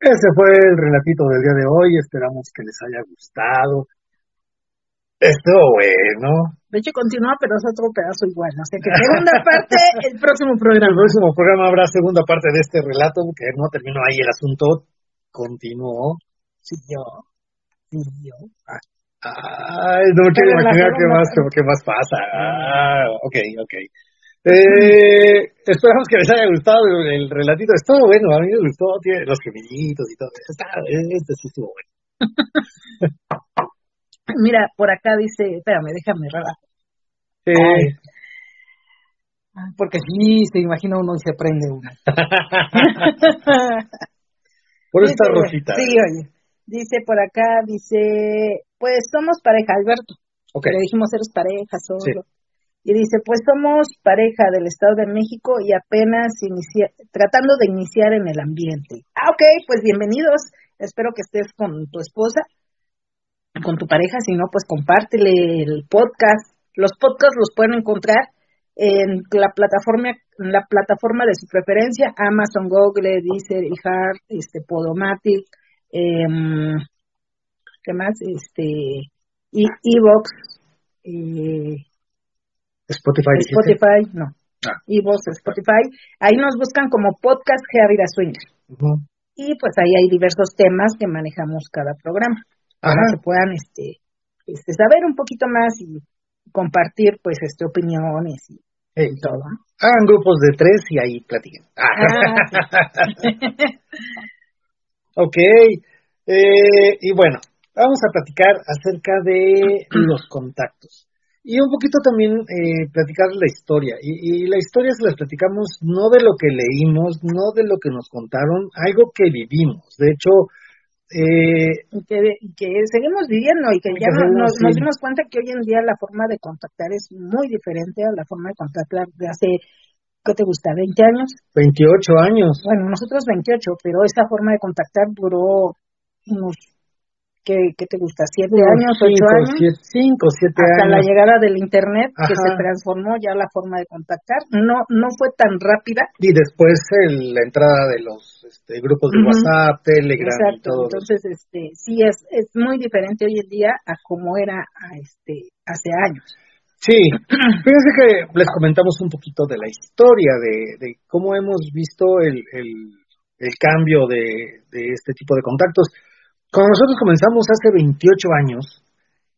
Ese fue el relatito del día de hoy. Esperamos que les haya gustado. Estuvo bueno. De hecho, continúa, pero es otro pedazo igual. O sea que segunda parte, el próximo En el programa. próximo programa habrá segunda parte de este relato, que no terminó ahí el asunto, continuó. Siguió. Siguió. Ay, no quiero imaginar qué más, qué más pasa. Ah, ok, ok. Eh, esperamos que les haya gustado el, el relatito. Estuvo bueno, a mí me gustó, tiene los gemiditos y todo. Está, este sí estuvo bueno. Mira, por acá dice, espérame, déjame rara. Eh, Porque sí, se imagina uno y se prende uno. por esta Dice, rosita. Sí, oye. Dice por acá, dice, pues somos pareja, Alberto. Ok, Le dijimos eres pareja solo. Y dice, pues somos pareja del Estado de México y apenas inicia, tratando de iniciar en el ambiente. Ah, ok, pues bienvenidos. Espero que estés con tu esposa, con tu pareja. Si no, pues compártele el podcast. Los podcasts los pueden encontrar en la plataforma, en la plataforma de su preferencia, Amazon, Google, Deezer, iHeart, este, Podomatic, em, ¿qué más? Este, y Evox, eh, Spotify. Spotify, no. Ah. Evox, Spotify. Ahí nos buscan como podcast Geavira Swinger. Ujú. Y pues ahí hay diversos temas que manejamos cada programa. Para Ajá. que puedan este, este, saber un poquito más y compartir pues este opiniones y, Hey, y todo. hagan grupos de tres y ahí platiquen. Ah. Ah, ok, eh, y bueno, vamos a platicar acerca de los contactos. Y un poquito también eh, platicar la historia. Y, y la historia se las platicamos no de lo que leímos, no de lo que nos contaron, algo que vivimos. De hecho, eh, que, que seguimos viviendo y que ya que nos, nos dimos cuenta que hoy en día la forma de contactar es muy diferente a la forma de contactar de hace, ¿qué te gusta? ¿20 años? 28 años. Bueno, nosotros 28, pero esa forma de contactar duró unos, ¿qué, qué te gusta? ¿7 años? ¿8 cinco, años? siete, cinco, siete hasta la años. llegada del internet que se transformó ya la forma de contactar no no fue tan rápida Y después el- la entrada de los este, grupos de. WhatsApp, Telegram y exacto todo. eso. entonces este sí es es muy diferente hoy en día a como era a este hace años Sí, fíjense que les comentamos un poquito de la historia, de, de cómo hemos visto el, el, el cambio de, de este tipo de contactos. Cuando nosotros comenzamos hace 28 años,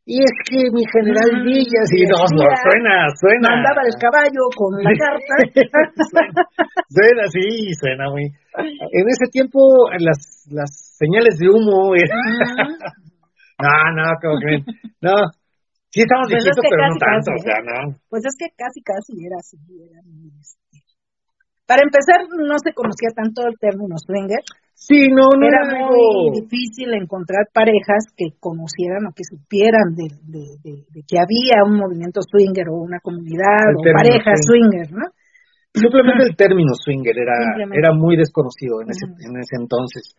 y es que mi general Villa, sí, no, no, suena, suena. mandaba el caballo con la carta suena, suena, sí, suena muy. En ese tiempo, las, las señales de humo eran. No, no, como que. No. Sí, estamos Pues es que pero no tanto, casi, o sea, no. pues es que casi casi era así era muy, este, para empezar no se conocía tanto el término swinger Sí, no, no era era muy difícil encontrar parejas que conocieran o que supieran de, de- de- de que había un movimiento swinger o una comunidad El o parejas swing. swinger, ¿no? Simplemente el término swinger era, era muy desconocido en ese, en ese entonces.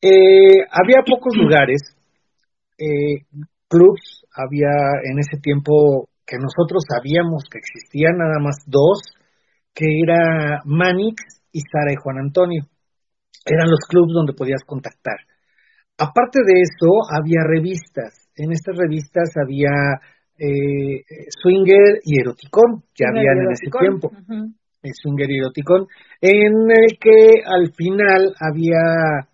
Eh, había pocos lugares, eh, clubs, había en ese tiempo que nosotros sabíamos que existían nada más dos, que era Manix y Sara y Juan Antonio. Eran los clubs donde podías contactar. Aparte de eso, había revistas. En estas revistas había eh, Swinger y Eroticón, que habían en ese tiempo. El Swinger y Eroticón, en el que al final había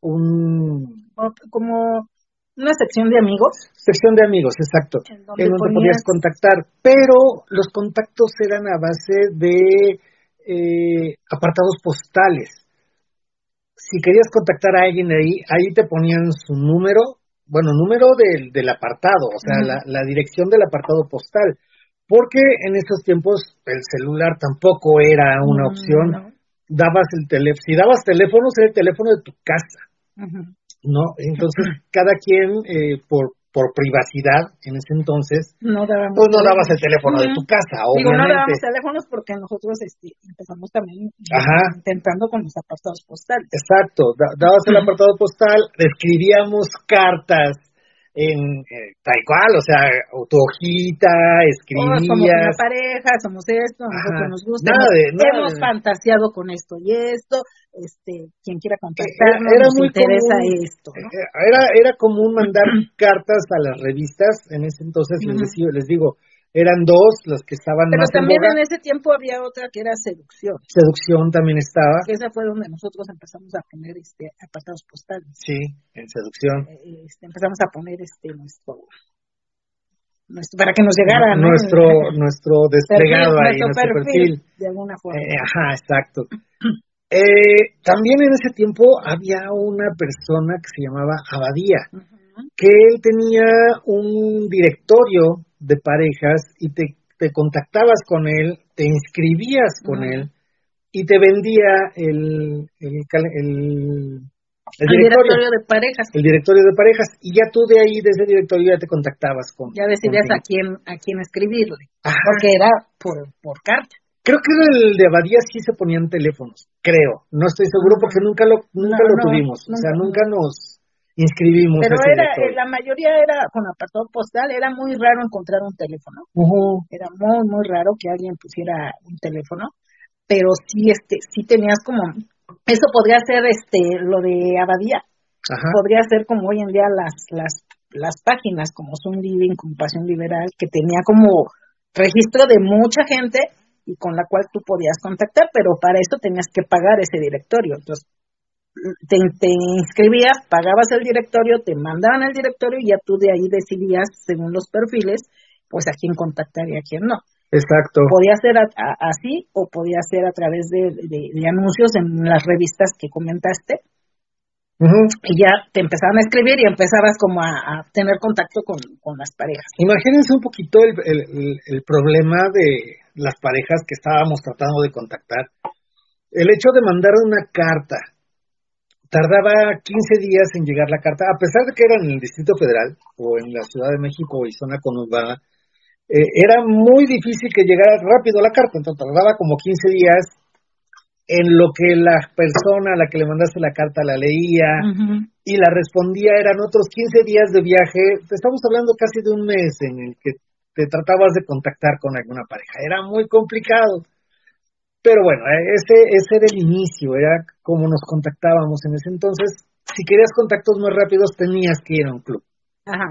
un Como una sección de amigos sección de amigos, exacto, en donde, en donde ponías- podías contactar, pero los contactos eran a base de eh, apartados postales. Si querías contactar a alguien ahí, ahí te ponían su número, bueno, número del, del apartado, o sea, la, la dirección del apartado postal, porque en esos tiempos el celular tampoco era una Mm, opción. no. Dabas el teléfono, si dabas teléfonos, era el teléfono de tu casa. ¿no? Entonces, cada quien, eh, por, por privacidad en ese entonces, No dábamos pues no dabas el teléfono de tu casa, Digo, no dábamos obviamente. teléfonos porque nosotros este, empezamos también Ajá. intentando con los apartados postales. Exacto, da- dabas el apartado postal, escribíamos cartas, en eh, tal cual, o sea, tu hojita, escribías. somos una pareja, somos esto, a nosotros nos gusta, hemos, fantasiado con esto y esto, este, quien quiera contactarnos, era, nos interesa esto. ¿no? Eh, era, era común mandar cartas a las revistas, en ese entonces les, decía, les digo, eran dos las que estaban Pero también en, ese tiempo había otra que era seducción. Seducción también estaba. esa fue donde nosotros empezamos a poner este apartados postales. Sí, en seducción. Eh, este, empezamos a poner este nuestro, nuestro para que nos llegara nuestro nuestro desplegado ahí, nuestro, perfil, de alguna forma. Eh, ajá, exacto. eh, también en ese tiempo había una persona que se llamaba Abadía, que él tenía un directorio de parejas y te, te contactabas con él, te inscribías con él y te vendía el, el, el, directorio, de parejas. El directorio de parejas. Y ya tú de ahí, desde el directorio, ya te contactabas con. Ya decidías a quién, a quién escribirle. Porque era por, por carta. Creo que el de Abadía sí se ponían teléfonos, creo. No estoy seguro porque nunca lo, nunca lo tuvimos. o sea, nunca nos, inscribimos. Pero era, eh, la mayoría era con apartado postal, era muy raro encontrar un teléfono. Era muy, muy raro que alguien pusiera un teléfono, pero sí, este, sí tenías como, eso podría ser este, lo de Abadía, podría ser como hoy en día las, las, las páginas como Zoom Living, Compasión Liberal, que tenía como registro de mucha gente y con la cual tú podías contactar, pero para eso tenías que pagar ese directorio. Entonces, te, inscribías, pagabas el directorio, te mandaban el directorio y ya tú de ahí decidías, según los perfiles, pues a quién contactar y a quién no. Exacto. Podía ser así o podía ser a través de, anuncios en las revistas que comentaste. Y ya te empezaban a escribir y empezabas como a, tener contacto con, las parejas. Imagínense un poquito el, el, el problema de las parejas que estábamos tratando de contactar. El hecho de mandar una carta tardaba 15 días en llegar la carta, a pesar de que era en el Distrito Federal o en la Ciudad de México y zona conurbada, eh, era muy difícil que llegara rápido la carta, entonces tardaba como 15 días en lo que la persona a la que le mandaste la carta la leía y la respondía, eran otros 15 días de viaje, estamos hablando casi de un mes en el que te tratabas de contactar con alguna pareja, era muy complicado. Pero bueno, eh, ese, ese era el inicio, era como nos contactábamos en ese entonces. Si querías contactos más rápidos, tenías que ir a un club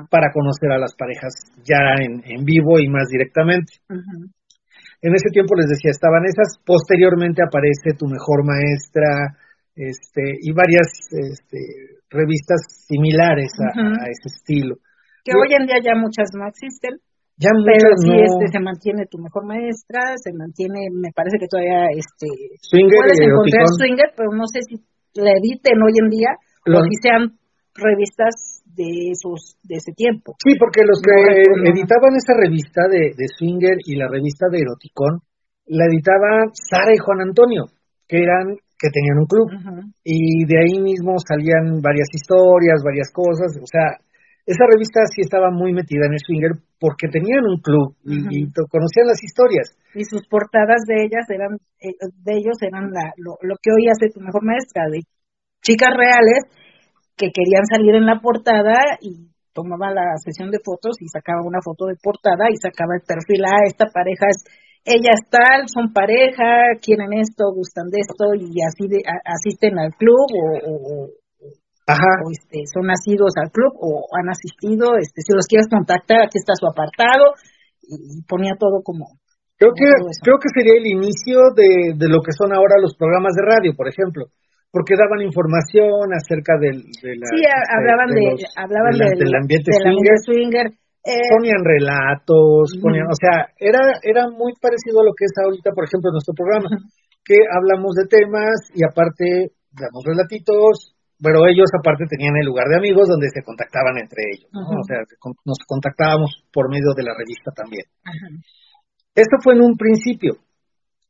para conocer a las parejas ya en, en vivo y más directamente. En ese tiempo les decía, estaban esas, posteriormente aparece Tu Mejor Maestra, este, y varias este, revistas similares a, a, ese estilo. Que hoy en día ya muchas no existen. Ya pero sí este, se mantiene tu mejor maestra, se mantiene, me parece que todavía este swinger, puedes encontrar swinger, pero no sé si la editen hoy en día o si sean revistas de esos de ese tiempo. Sí, porque los que editaban esa revista de, de swinger y la revista de eroticón la editaban Sara y Juan Antonio, que eran que tenían un club. Y de ahí mismo salían varias historias, varias cosas, o sea, esa revista sí estaba muy metida en el swinger porque tenían un club y, conocían las historias. Y sus portadas de ellas eran, eh, de ellos eran la, lo, que hoy hace tu mejor maestra, de chicas reales que querían salir en la portada y tomaba la sesión de fotos y sacaba una foto de portada y sacaba el perfil, ah, esta pareja es, ella es tal, son pareja, quieren esto, gustan de esto y así de, asisten al club o Ajá. o este, son nacidos al club o han asistido, este, si los quieres contactar, aquí está su apartado, y, ponía todo como... Creo que, creo que sería el inicio de, de lo que son ahora los programas de radio, por ejemplo porque daban información acerca del de la, sí hablaban de, hablaban del, ambiente swinger, eh, ponían relatos ponían o sea era era muy parecido a lo que es ahorita por ejemplo nuestro programa que hablamos de temas y aparte damos relatitos pero ellos aparte tenían el lugar de amigos donde se contactaban entre ellos, o sea, nos contactábamos por medio de la revista también. Esto fue en un principio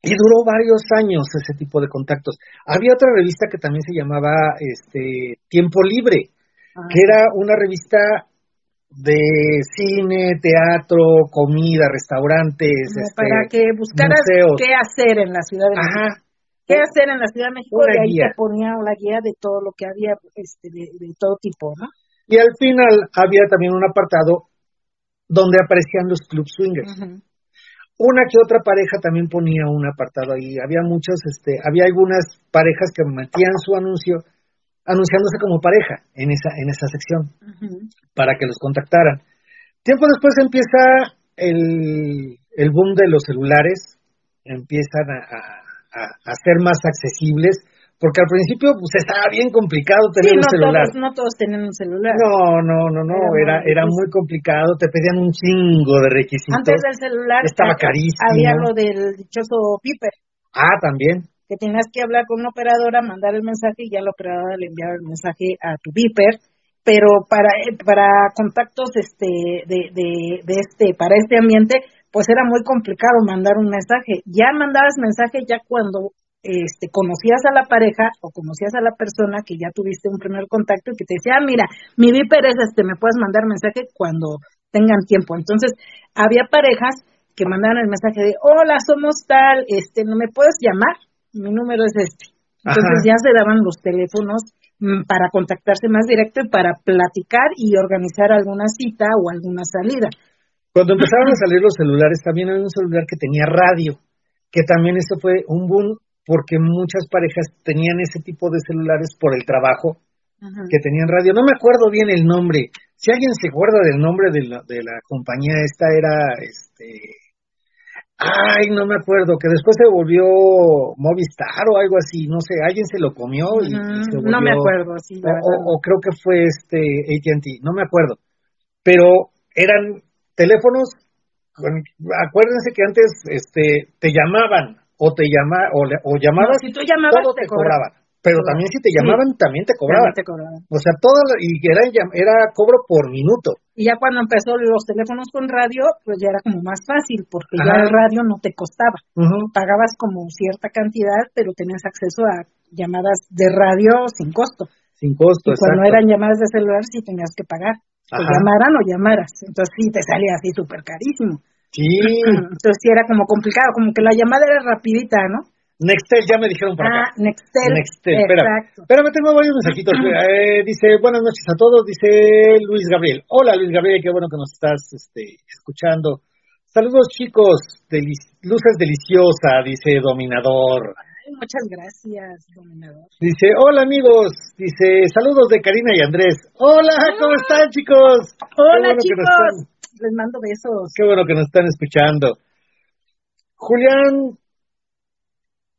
y duró varios años ese tipo de contactos. Había otra revista que también se llamaba este Tiempo Libre, ah. que era una revista de cine, teatro, comida, restaurantes, este, para que buscaras qué hacer en la ciudad de México qué hacer en la Ciudad de México y ahí te ponía la guía de todo lo que había, este, de, todo tipo, ¿no? Y al final había también un apartado donde aparecían los club swingers. Una que otra pareja también ponía un apartado ahí. Había muchos, este, había algunas parejas que metían su anuncio anunciándose como pareja en esa, en esa sección para que los contactaran. Tiempo después empieza el, el boom de los celulares, empiezan a, a ser más accesibles porque al principio pues estaba bien complicado tener un celular. no todos tenían un celular. No, no, no, no, era era, muy complicado, te pedían un chingo de requisitos. Antes del celular estaba carísimo. Había lo del dichoso piper. Ah, también. Que tenías que hablar con una operadora, mandar el mensaje y ya la operadora le enviaba el mensaje a tu piper, pero para eh, para contactos este de, de, de este para este ambiente pues era muy complicado mandar un mensaje. Ya mandabas mensaje ya cuando este, conocías a la pareja o conocías a la persona que ya tuviste un primer contacto y que te decía, ah, mira, mi viper es este, me puedes mandar mensaje cuando tengan tiempo. Entonces, había parejas que mandaban el mensaje de, hola, somos tal, este, ¿no me puedes llamar? Mi número es este. Entonces ya se daban los teléfonos mm, para contactarse más directo y para platicar y organizar alguna cita o alguna salida. Cuando empezaron a salir los celulares, también había un celular que tenía radio, que también eso fue un boom porque muchas parejas tenían ese tipo de celulares por el trabajo, que tenían radio. No me acuerdo bien el nombre. Si alguien se acuerda del nombre de la, de la compañía, esta era, este, ay, no me acuerdo, que después se volvió Movistar o algo así, no sé, alguien se lo comió y, se volvió, No me acuerdo, sí. O, o, creo que fue este AT&T, no me acuerdo. Pero eran teléfonos, acuérdense que antes, este, te llamaban o te llama o, o llamabas, si tú llamabas todo te, cobraban. Pero también si te llamaban, también te cobraban. te cobraban. O sea, todo, y era, era cobro por minuto. Y ya cuando empezó los teléfonos con radio, pues ya era como más fácil, porque ya el radio no te costaba. Pagabas como cierta cantidad, pero tenías acceso a llamadas de radio sin costo. Sin costo, Y cuando eran llamadas de celular, sí tenías que pagar. O llamaran o llamaras. Entonces sí te salía así súper carísimo. Sí. Entonces sí era como complicado, como que la llamada era rapidita, ¿no? Nextel, ya me dijeron por acá. Ah, Nextel. Nextel, espera. Espera, me tengo varios mensajitos. Eh, dice, buenas noches a todos, dice Luis Gabriel. Hola Luis Gabriel, qué bueno que nos estás este, escuchando. Saludos chicos, luces deliciosa, dice Dominador. Muchas gracias, Dominador. Dice, hola amigos, dice, saludos de Karina y Andrés. Hola, ¿cómo están chicos? Hola chicos les mando besos. Qué bueno que nos están escuchando. Julián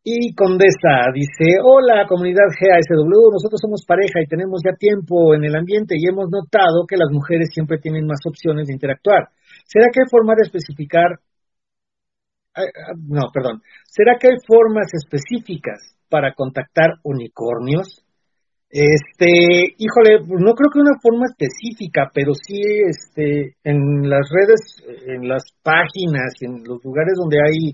y Condesa dice, hola comunidad GASW, nosotros somos pareja y tenemos ya tiempo en el ambiente y hemos notado que las mujeres siempre tienen más opciones de interactuar. ¿Será que hay forma de especificar, no, perdón, ¿será que hay formas específicas para contactar unicornios? Este, híjole, pues no creo que una forma específica, pero sí, este, en las redes, en las páginas, en los lugares donde hay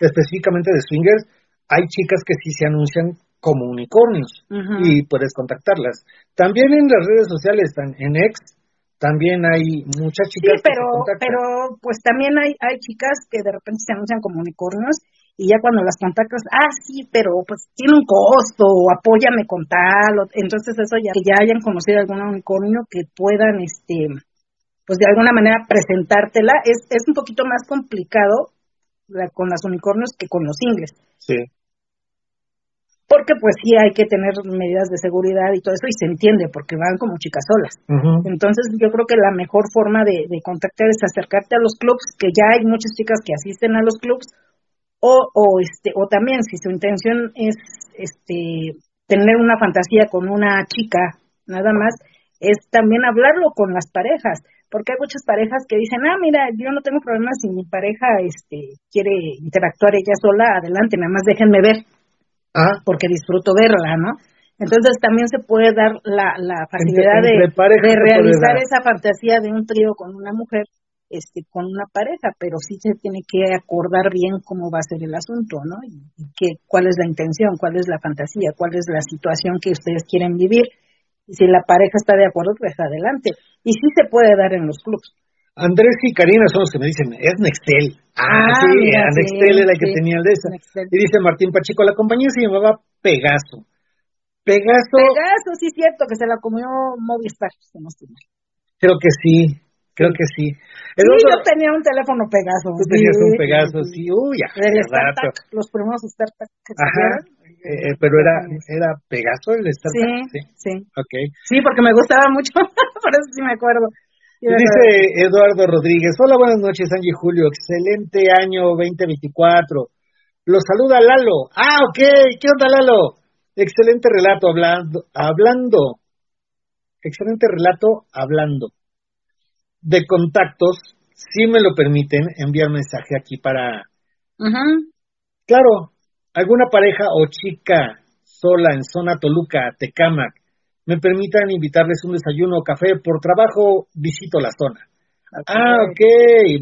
específicamente de swingers, hay chicas que sí se anuncian como unicornios y puedes contactarlas. También en las redes sociales, en X, también hay muchas chicas. Sí, pero, pero pues también hay, hay chicas que de repente se anuncian como unicornios y ya cuando las contactas, ah, sí, pero pues tiene un costo, o apóyame con tal, o, entonces eso ya, que ya hayan conocido algún unicornio que puedan, este, pues de alguna manera presentártela, es, es un poquito más complicado con las unicornios que con los ingles. Sí. Porque pues sí hay que tener medidas de seguridad y todo eso, y se entiende, porque van como chicas solas. Entonces yo creo que la mejor forma de, de contactar es acercarte a los clubs, que ya hay muchas chicas que asisten a los clubs, o, o este o también si su intención es este tener una fantasía con una chica nada más es también hablarlo con las parejas porque hay muchas parejas que dicen ah mira yo no tengo problemas si mi pareja este quiere interactuar ella sola adelante nada más déjenme ver ah. porque disfruto verla no entonces también se puede dar la, la facilidad de, de realizar esa fantasía de un trío con una mujer este, con una pareja, pero sí se tiene que acordar bien cómo va a ser el asunto, ¿no? Y, que, cuál es la intención, cuál es la fantasía, cuál es la situación que ustedes quieren vivir. Y si la pareja está de acuerdo, pues adelante. Y sí se puede dar en los clubs. Andrés y Karina son los que me dicen, es Nextel. Ah, ah sí, Nextel era la que tenía el de esa. Y dice Martín Pacheco, la compañía se llamaba Pegaso. Pegaso. Pegaso, sí, cierto, que se la comió Movistar, si no estoy mal. Creo que sí, creo que sí. El sí, otro- yo tenía un teléfono Pegaso. Tú tenías sí, un Pegaso, sí, sí, uy, ya, El rato. los primeros StarTAC que Ajá, eh, eh, pero era, era Pegaso el Sí, StarTAC, sí. sí. Ok. Sí, porque me gustaba mucho, por eso sí me acuerdo. Me Dice Eduardo Rodríguez, hola, buenas noches, Angie Julio, excelente año 2024. Los saluda Lalo. Ah, ok, ¿qué onda Lalo? Excelente relato hablando, hablando, excelente relato hablando de contactos, si me lo permiten, enviar mensaje aquí para, claro, alguna pareja o chica sola en zona Toluca, Tecámac, me permitan invitarles un desayuno o café por trabajo, visito la zona. Ah, ok,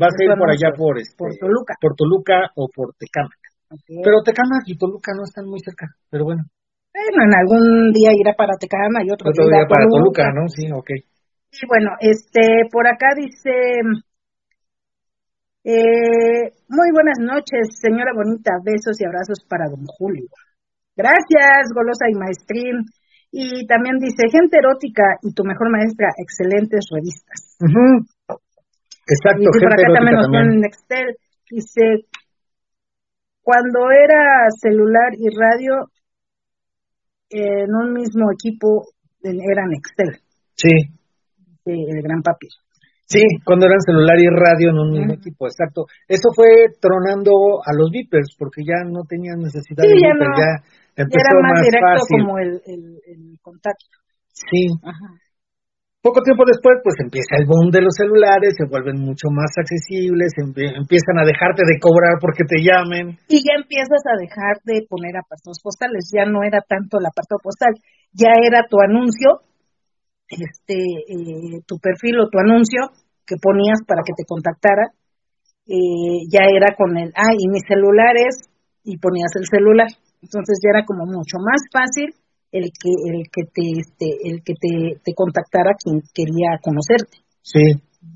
vas a ir por allá por este, Por Toluca. por Toluca o por Tecámac. Ok. Pero Tecámac y Toluca no están muy cerca, pero bueno. Bueno, en algún día irá para Tecama y otro, Otro día para Toluca. Toluca, ¿no? Sí, ok. Y bueno, este, por acá dice, eh, muy buenas noches, señora bonita, besos y abrazos para don Julio. Gracias, golosa y maestrín. Y también dice, gente erótica y tu mejor maestra, excelentes revistas. Exacto, y por acá también nos ponen Nextel, dice, cuando era celular y radio, en un mismo equipo eh, era Nextel, Sí, eh, el gran papi. sí, cuando eran celular y radio en un mismo equipo, exacto. Eso fue tronando a los beepers porque ya no tenían necesidad Sí, de ya beepers, no. ya Ya empezó era más, más directo fácil. como el, el, el contacto. Sí, Ajá. Poco tiempo después, pues empieza el boom de los celulares, se vuelven mucho más accesibles, empie- empiezan a dejarte de cobrar porque te llamen. Y ya empiezas a dejar de poner apartados postales, ya no era tanto el apartado postal, ya era tu anuncio, este, eh, tu perfil o tu anuncio que ponías para que te contactara, eh, ya era con el, ah, y mis celulares, y ponías el celular. Entonces ya era como mucho más fácil el que, el que te, este, el que te, te contactara quien quería conocerte. Sí,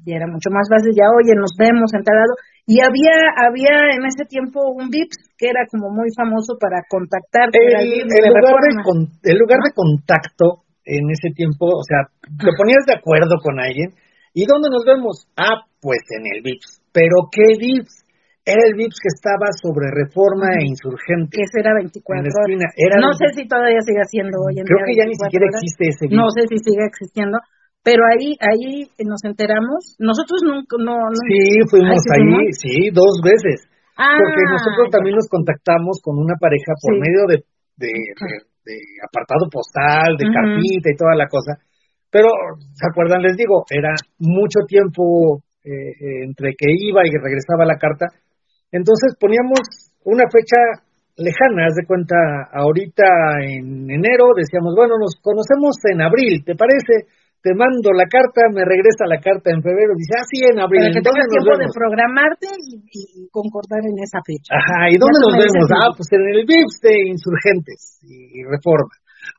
y era mucho más fácil, ya oye, nos vemos en tal lado. Y había, había en ese tiempo un VIPS que era como muy famoso para contactar. el, el lugar, de, con- el lugar de contacto en ese tiempo, o sea, te ponías de acuerdo con alguien. ¿Y dónde nos vemos? Ah, pues en el VIPS. ¿Pero qué VIPS? Era el VIPS que estaba sobre Reforma e Insurgente. que ese era en 24 la horas. esquina. Era no sé si todavía sigue siendo hoy en Creo día que ya ni 24 siquiera horas. existe ese VIPS. No sé si sigue existiendo, pero ahí ahí nos enteramos. Nosotros nunca, no, no Sí, fuimos ¿Ah, ahí, fuimos? sí, dos veces. Ah, Porque nosotros también nos contactamos con una pareja por Sí. medio de, de, de- de apartado postal, de Ujú. cartita y toda la cosa. Pero, ¿se acuerdan? Les digo, era mucho tiempo eh, eh, entre que iba y regresaba la carta. Entonces poníamos una fecha lejana, haz de cuenta, ahorita en enero decíamos, bueno, nos conocemos en abril, ¿te parece? Te mando la carta, me regresa la carta en febrero, dice, ah, sí, en abril, Para que ¿en dónde tengas tiempo de programarte y, y concordar en esa fecha. Ajá, ¿y dónde nos vemos? Ah, pues en el VIPS de Insurgentes y Reforma.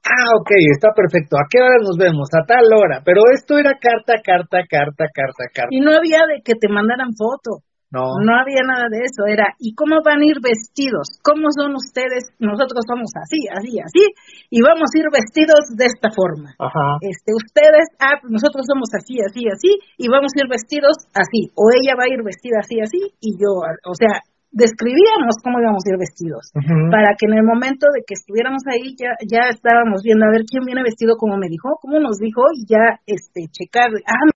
Ah, ok, está perfecto. ¿A qué hora nos vemos? A tal hora. Pero esto era carta, carta, carta, carta, carta. Y no había de que te mandaran foto. No. No había nada de eso, era, ¿y cómo van a ir vestidos? ¿Cómo son ustedes? Nosotros somos así, así, así, y vamos a ir vestidos de esta forma. Ajá. Este, ustedes, ah, pues nosotros somos así, así, así, y vamos a ir vestidos así, o ella va a ir vestida así, así, y yo, o sea, describíamos cómo íbamos a ir vestidos, para que en el momento de que estuviéramos ahí ya, ya estábamos viendo a ver quién viene vestido como me dijo, cómo nos dijo, y ya, este, checar, ah,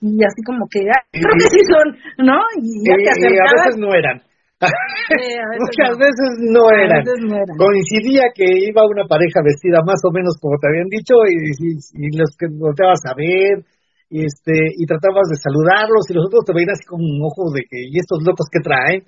y así como que, ah, creo que sí son, ¿no? Y ya te y a veces no eran. Sí, veces Muchas no. veces no eran. veces no eran. Coincidía que iba una pareja vestida más o menos como te habían dicho y, y- y los que volteabas a ver y este y tratabas de saludarlos y los otros te veían así con un ojo de que y estos locos que traen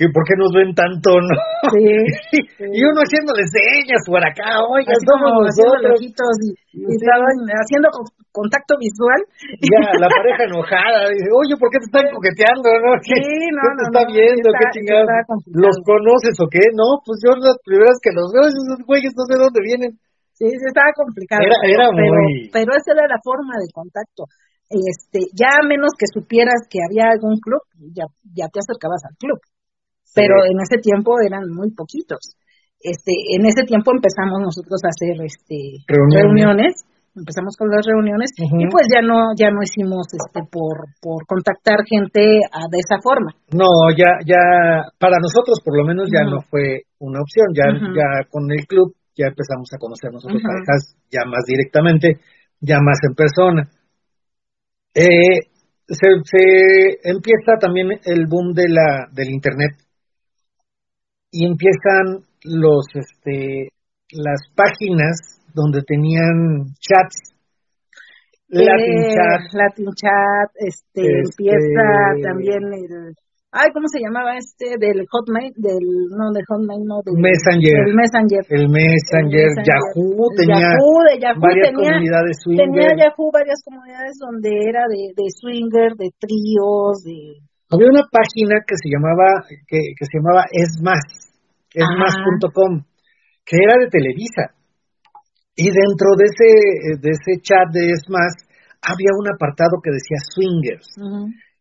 que por qué nos ven tanto no Sí, y uno haciéndole señas por acá oiga somos nosotros ojitos y, y Sí. estaban haciendo co- contacto visual. ya la pareja enojada dice oye por qué te están coqueteando no Sí, ¿Qué, no, te está no, viendo está- qué chingados los conoces o qué no pues yo las primeras que los veo esos güeyes no sé dónde vienen Sí, sí, estaba complicado. Era- pero, era pero, muy- pero esa era la forma de contacto. Este, ya a menos que supieras que había algún club, ya, ya te acercabas al club. Pero en ese tiempo eran muy poquitos. Este, en ese tiempo empezamos nosotros a hacer este reuniones, empezamos con las reuniones y pues ya no ya no hicimos este por por contactar gente a, de esa forma. No, ya ya para nosotros por lo menos ya no fue una opción, ya ya con el club ya empezamos a conocer nosotros parejas ya más directamente, ya más en persona. Eh, se, se empieza también el boom de la del internet y empiezan los este las páginas donde tenían chats. Latin eh, chat. Latin chat este, este, empieza también el ay cómo se llamaba este del hotmail del no del hotmail no del messenger. el messenger el messenger, Yahoo tenía Yahoo, de Yahoo varias tenía, comunidades swinger. Tenía Yahoo varias comunidades donde era de, de swinger de tríos de había una página que se llamaba que, que se llamaba es más esmas.com, que era de Televisa. Y dentro de ese, de ese chat de Esmas había un apartado que decía swingers.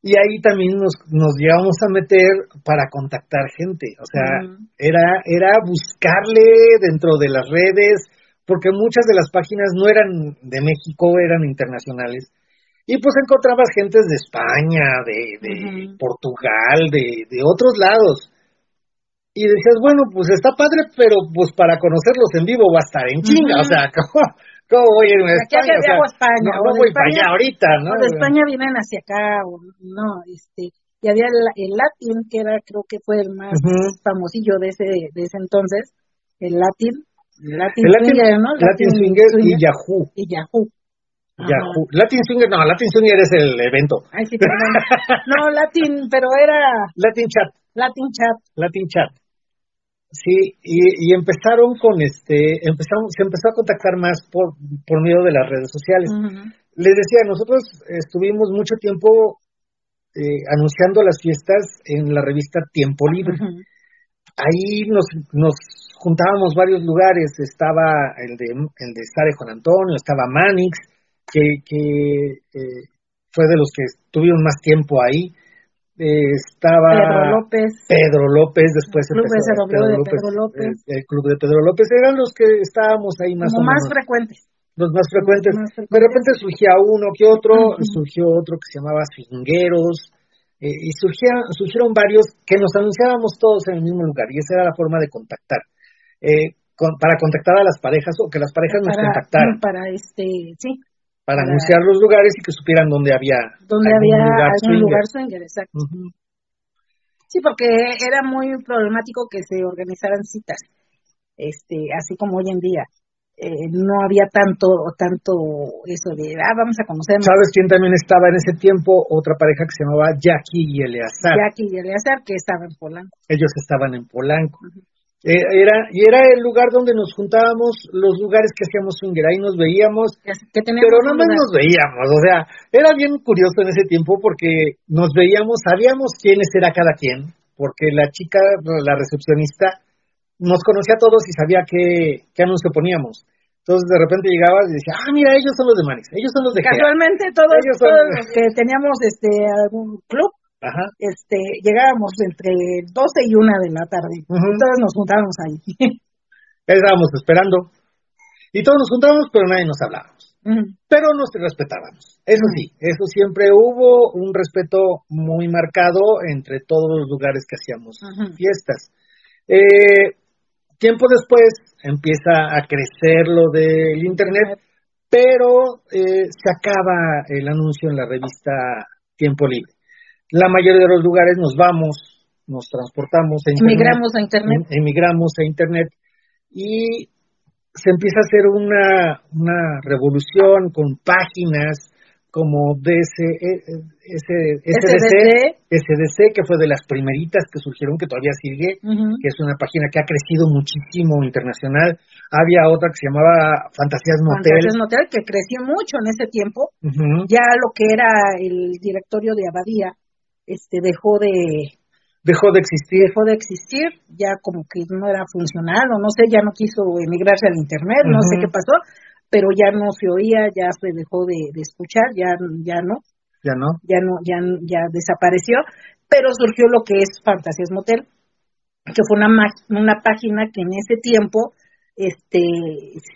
Y ahí también nos, nos llevamos a meter para contactar gente. O sea, era, era buscarle dentro de las redes, porque muchas de las páginas no eran de México, eran internacionales. Y pues encontrabas gentes de España, de, de Portugal, de, de otros lados y decías, bueno, pues está padre, pero pues para conocerlos en vivo va a estar en chinga, o sea, ¿cómo, ¿cómo, voy a irme a España? O sea, España no, voy para allá ahorita, ¿no? de España vienen hacia acá, o no, este, y había el, el Latin, que era, creo que fue el más famosillo de ese, de ese entonces, el Latin, Latin, el Latin Swinger, ¿no? Latin, Swinger, y Yahoo. Y Yahoo. Yahoo. Latin Swinger, no, Latin Swinger es el evento. Ay, sí, perdón. no, Latin, pero era... Latin Chat. Latin Chat. Latin Chat. Sí, y, empezaron con este, empezamos, se empezó a contactar más por, por medio de las redes sociales. Les decía, nosotros estuvimos mucho tiempo eh, anunciando las fiestas en la revista Tiempo Libre. Ahí nos, nos juntábamos varios lugares, estaba el de, el de Sare Juan Antonio, estaba Manix, que, que eh, fue de los que estuvieron más tiempo ahí estaba Pedro López. Pedro López, después el club empezó, Pedro, de Pedro López. El, club de Pedro López eran los que estábamos ahí más Como más frecuentes. Los más frecuentes. De repente surgía uno que otro, surgió otro que se llamaba Fingueros, eh, y surgían, surgieron varios que nos anunciábamos todos en el mismo lugar, y esa era la forma de contactar. Eh, para contactar a las parejas o que las parejas nos contactaran. Para este, sí, para, anunciar los lugares y que supieran dónde había dónde había lugar algún lugar swinger, exacto. Sí, porque era muy problemático que se organizaran citas, este, así como hoy en día. Eh, no había tanto tanto eso de, ah, vamos a conocer. ¿Sabes quién también estaba en ese tiempo? Otra pareja que se llamaba Jackie y Eleazar. Jackie y Eleazar, que estaban en Polanco. Ellos estaban en Polanco. Era, y era el lugar donde nos juntábamos, los lugares que hacíamos swinger, ahí nos veíamos, pero no más nos veíamos, o sea, era bien curioso en ese tiempo porque nos veíamos, sabíamos quiénes era cada quien, porque la chica, la recepcionista, nos conocía a todos y sabía qué, qué anuncio poníamos. Entonces de repente llegaba y decía, ah, mira, ellos son los de Maris, ellos son los de Casualmente todos, todos los que teníamos este algún club, Ajá. este llegábamos entre 12 y 1 de la tarde. Todos nos juntábamos ahí. Estábamos esperando. Y todos nos juntábamos, pero nadie nos hablábamos. Pero nos respetábamos. Eso sí, eso siempre hubo un respeto muy marcado entre todos los lugares que hacíamos fiestas. Eh, tiempo después empieza a crecer lo del Internet, pero eh, se acaba el anuncio en la revista Tiempo Libre la mayoría de los lugares nos vamos, nos transportamos a internet, emigramos a internet, em, emigramos a internet y se empieza a hacer una, una revolución con páginas como DC, e, e, SDC, SDC, que fue de las primeritas que surgieron, que todavía sigue, que es una página que ha crecido muchísimo internacional. Había otra que se llamaba Fantasías Motel. Fantasías Motel, que creció mucho en ese tiempo. Ya lo que era el directorio de Abadía, este dejó de dejó de existir. dejó de existir ya como que no era funcional o no sé ya no quiso emigrarse al internet no sé qué pasó pero ya no se oía ya se dejó de, escuchar ya ya no. Ya no. Ya no ya ya desapareció pero surgió lo que es Fantasías Motel que fue una, una página que en ese tiempo este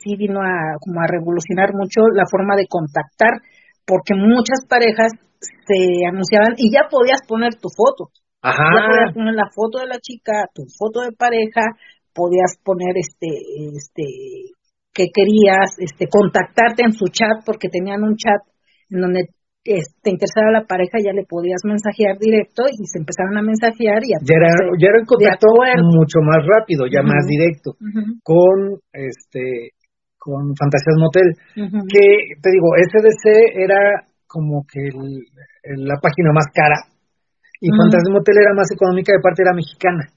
sí vino a como a revolucionar mucho la forma de contactar porque muchas parejas se anunciaban y ya podías poner tu foto. Ajá. ya podías poner la foto de la chica tu foto de pareja podías poner este este que querías este contactarte en su chat porque tenían un chat en donde te interesaba la pareja, ya le podías mensajear directo y se empezaron a mensajear y a ya era, ya era un contacto mucho más rápido, ya más directo, con este con Fantasías Motel, que te digo, SDC era como que la página más cara y Fantasías Motel era más económica, de parte era mexicana.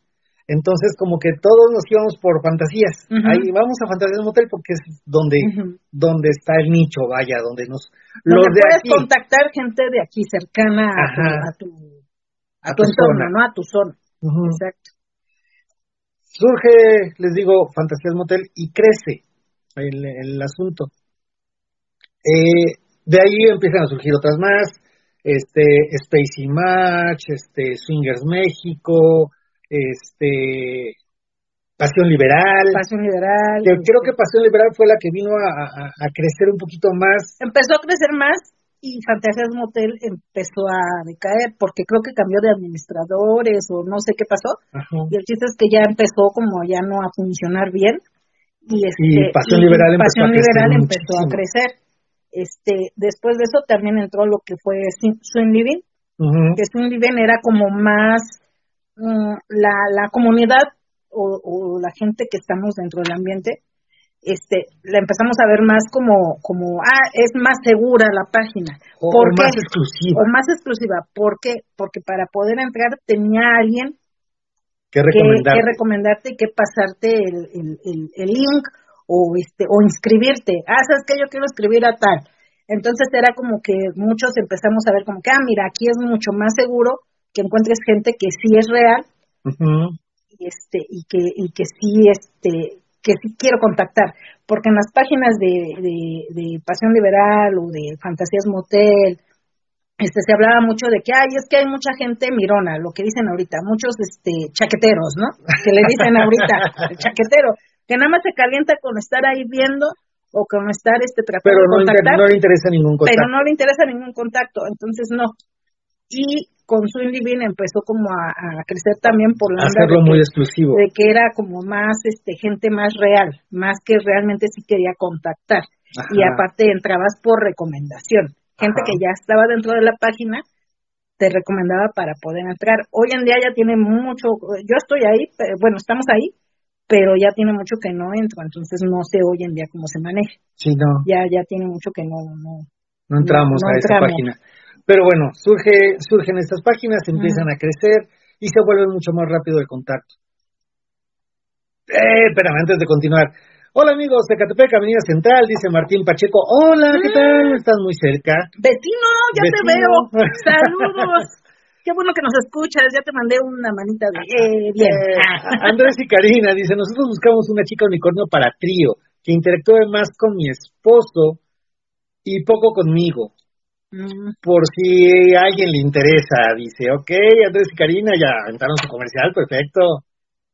Entonces, como que todos nos íbamos por fantasías. Ahí vamos a Fantasías Motel porque es donde, donde está el nicho, vaya, donde nos... Donde puedes contactar gente de aquí cercana a tu, a tu, entorno, ¿no? A tu zona. Exacto. Surge, les digo, Fantasías Motel y crece el, el asunto. Eh, de ahí empiezan a surgir otras más, este, Spacey Match, este, Swingers México, este Pasión Liberal. Pasión Liberal. Que creo que Pasión Liberal fue la que vino a, a, crecer un poquito más. Empezó a crecer más y Fantasías Motel empezó a decaer porque creo que cambió de administradores o no sé qué pasó. Y el chiste es que ya empezó como ya no a funcionar bien. Y, este, Pasión Liberal, empezó, a crecer. Este, después de eso también entró lo que fue Swing Living, que Swing Living era como más Mm, la, la comunidad o, la gente que estamos dentro del ambiente, este, la empezamos a ver más como, como, ah, es más segura la página. O, más exclusiva. O más exclusiva. ¿Por qué? Porque para poder entrar tenía alguien que recomendarte, que, recomendarte y que pasarte el, el, el, link o, este, o inscribirte. Ah, ¿sabes que Yo quiero escribir a tal. Entonces era como que muchos empezamos a ver como que, ah, mira, aquí es mucho más seguro que encuentres gente que sí es real y este y que y que sí este que sí quiero contactar porque en las páginas de, de, Pasión Liberal o de Fantasías Motel este se hablaba mucho de que ay es que hay mucha gente mirona lo que dicen ahorita muchos este chaqueteros no que le dicen ahorita el chaquetero que nada más se calienta con estar ahí viendo o con estar este tratando pero no, de contactar, no le interesa ningún contacto. pero no le interesa ningún contacto entonces no. Y con Swing Living empezó como a, crecer también por la hacerlo muy exclusivo. de que era como más este gente más real más que realmente sí quería contactar. Y aparte entrabas por recomendación gente que ya estaba dentro de la página te recomendaba para poder entrar. Hoy en día ya tiene mucho yo estoy ahí bueno estamos ahí pero ya tiene mucho que no entro entonces no sé hoy en día cómo se maneja. Sí no. Ya ya tiene mucho que no no. No entramos a esa página. Pero bueno, surge, surgen estas páginas, empiezan a crecer y se vuelven mucho más rápido el contacto. Eh, espérame, antes de continuar. Hola amigos de Catepec, Avenida Central, dice Martín Pacheco. Hola, ¿qué tal? Mm. Estás muy cerca. Vecino, ya te veo. Saludos. Qué bueno que nos escuchas, ya te mandé una manita de... Eh, bien. Eh, Andrés y Karina dice, nosotros buscamos una chica unicornio para trío, que interactúe más con mi esposo y poco conmigo. Por si a alguien le interesa, dice, ok, Andrés y Karina ya aventaron su comercial, perfecto.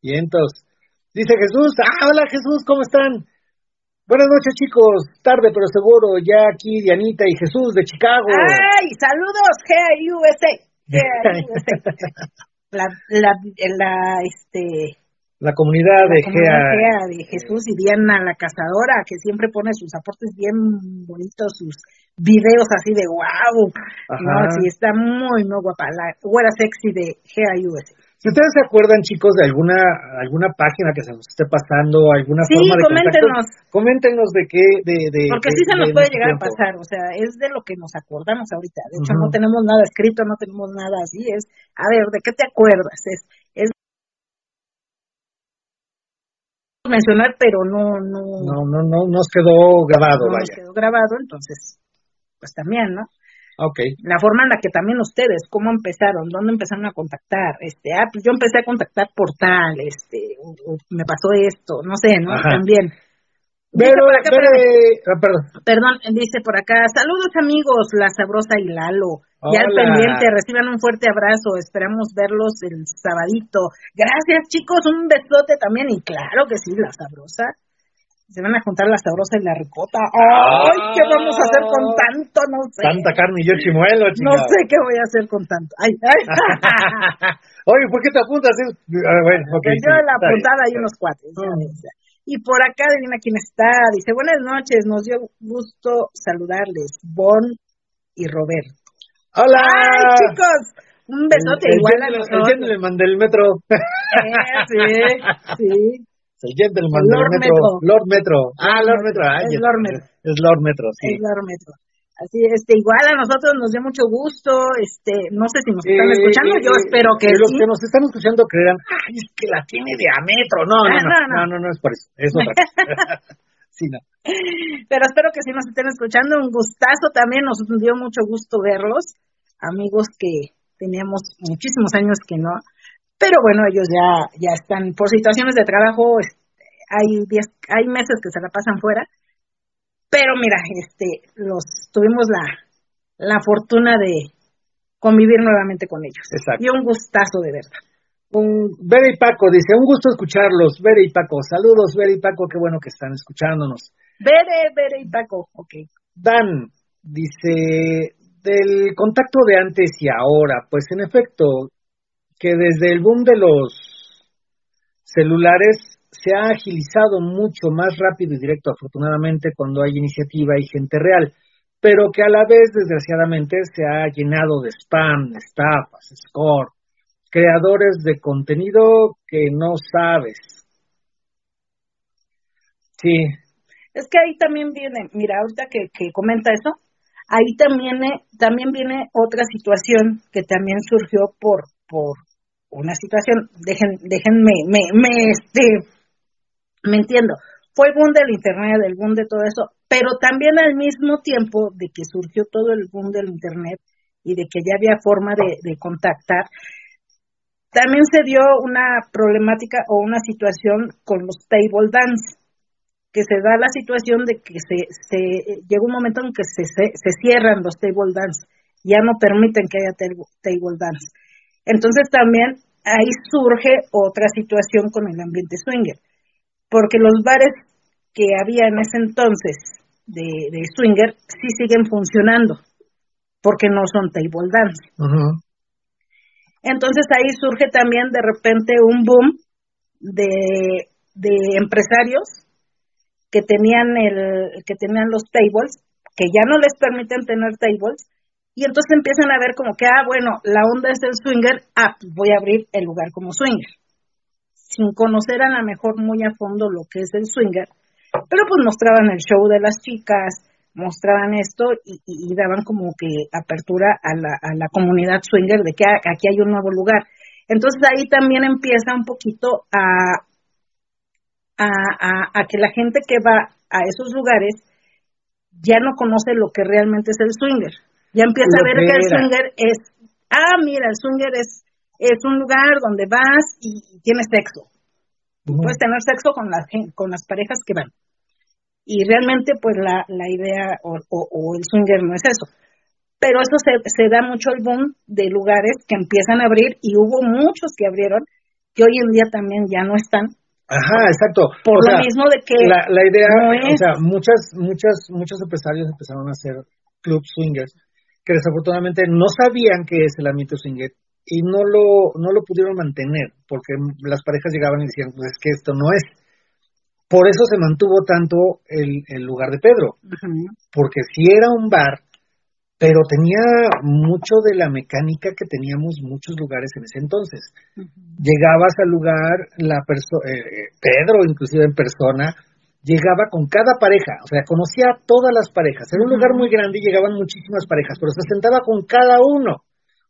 Vientos. Dice Jesús, ah, hola Jesús, ¿cómo están? Buenas noches chicos, tarde pero seguro, ya aquí Dianita y Jesús de Chicago. ¡Ay, saludos, GUSA! la, la, la, este, la comunidad de GEA. de Jesús y Diana la cazadora, que siempre pone sus aportes bien bonitos, sus videos así de wow. No, sí, está muy, muy guapa. La güera sexy de GEA Si ustedes se acuerdan, chicos, de alguna alguna página que se nos esté pasando, alguna forma de coméntenos. coméntenos de qué, de, de Porque sí se nos puede llegar a pasar, o sea, es de lo que nos acordamos ahorita. De hecho, no tenemos nada escrito, no tenemos nada así, es, a ver, ¿de qué te acuerdas? Es, es mencionar, pero no, no. No, no, no nos quedó grabado, no nos quedó grabado, entonces, pues también, ¿no? Okay. La forma en la que también ustedes, cómo empezaron, dónde empezaron a contactar, este, ah, pues yo empecé a contactar por tal, este, me pasó esto, no sé, ¿no? También. Pero, por acá, pero, ah, perdón. Perdón, dice por acá, saludos amigos, La Sabrosa y Lalo. Ya al pendiente, reciban un fuerte abrazo, esperamos verlos el sabadito. Gracias chicos, un besote también y claro que sí, La Sabrosa. Se van a juntar La Sabrosa y La Ricota. ¡Ay, qué vamos a hacer con tanto! No sé. Tanta carne y yo chimuelo, No chingado. sé qué voy a hacer con tanto. Ay, ay. Oye, ¿por qué te apuntas? Ah, bueno, ok, sí, yo en la está bien. puntada hay unos cuates. ya. Y por acá, adivina quién está. Dice, buenas noches, nos dio gusto saludarles. Bon y Roberto. ¡Hola! ¡Ay, chicos! Un besote El- el igual a nosotros. El gentleman del metro. Eh, sí, sí. El El del Lord metro. Metro. Lord Metro. Ah, Lord Metro. Es Lord Metro. Es Lord Metro, sí. Es Lord Metro. Así, este, igual a nosotros nos dio mucho gusto, este, no sé si nos están Eh, escuchando, yo espero que eh, Los sí. que nos están escuchando creerán, ay, es que la tiene de a metro. No, no, Ah, no, no, no, no. no, no, es por eso. Es otra sí, no. Pero espero que sí nos estén escuchando. Un gustazo también, nos dio mucho gusto verlos. Amigos que teníamos muchísimos años que no. Pero bueno, ellos ya, ya están por situaciones de trabajo. Hay, días, hay meses que se la pasan fuera. Pero mira, este, los tuvimos la, la fortuna de convivir nuevamente con ellos. Exacto. Y un gustazo de verdad. Un, Bere y Paco dice, un gusto escucharlos. Bere y Paco, saludos, Bere y Paco, qué bueno que están escuchándonos. Bere, Bere y Paco. Ok. Dan dice, del contacto de antes y ahora, pues en efecto, que desde el boom de los celulares se ha agilizado mucho más rápido y directo, afortunadamente, cuando hay iniciativa y gente real, pero que a la vez, desgraciadamente, se ha llenado de spam, estafas, score, creadores de contenido que no sabes. Sí, Es que ahí también viene, mira, ahorita que, que comenta eso, ahí también, viene- también viene otra situación que también surgió por, por una situación, dejen, déjenme, me, este, me entiendo, fue el boom del internet, el boom de todo eso, pero también al mismo tiempo de que surgió todo el boom del internet y de que ya había forma de, de contactar, también se dio una problemática o una situación con los table dance que se da la situación de que se, se llega un momento en que se, se, cierran los table dance, ya no permiten que haya table dance. Entonces también ahí surge otra situación con el ambiente swinger, porque los bares que había en ese entonces de, de swinger sí siguen funcionando, porque no son table dance. Entonces ahí surge también de repente un boom de, de empresarios que tenían el que tenían los tables que ya no les permiten tener tables y entonces empiezan a ver como que ah bueno la onda es el swinger ah pues voy a abrir el lugar como swinger sin conocer a lo mejor muy a fondo lo que es el swinger pero pues mostraban el show de las chicas mostraban esto y, y- daban como que apertura a la, a la comunidad swinger de que ah, aquí hay un nuevo lugar entonces ahí también empieza un poquito a, a que la gente que va a esos lugares ya no conoce lo que realmente es el swinger. Ya empieza a ver que que el swinger es, ah, mira, el swinger es, es un lugar donde vas y, y tienes sexo. Ujú. Puedes tener sexo con las, gen- con las parejas que van. Y realmente, pues, la, la idea o, o- o el swinger no es eso. Pero eso se, se da mucho el boom de lugares que empiezan a abrir y hubo muchos que abrieron que hoy en día también ya no están Ajá, exacto. por O lo sea, mismo de que la, la idea, no o sea, muchas, muchas, muchos empresarios empezaron a hacer club swingers que desafortunadamente no sabían qué es el ambiente swinger y no lo, no lo pudieron mantener porque las parejas llegaban y decían, pues es que esto no es. Por eso se mantuvo tanto el, el lugar de Pedro, porque si era un bar, pero tenía mucho de la mecánica que teníamos muchos lugares en ese entonces. Llegabas al lugar, la eh, Pedro inclusive en persona, llegaba con cada pareja, o sea, conocía a todas las parejas. Era un lugar muy grande y llegaban muchísimas parejas, pero se sentaba con cada uno.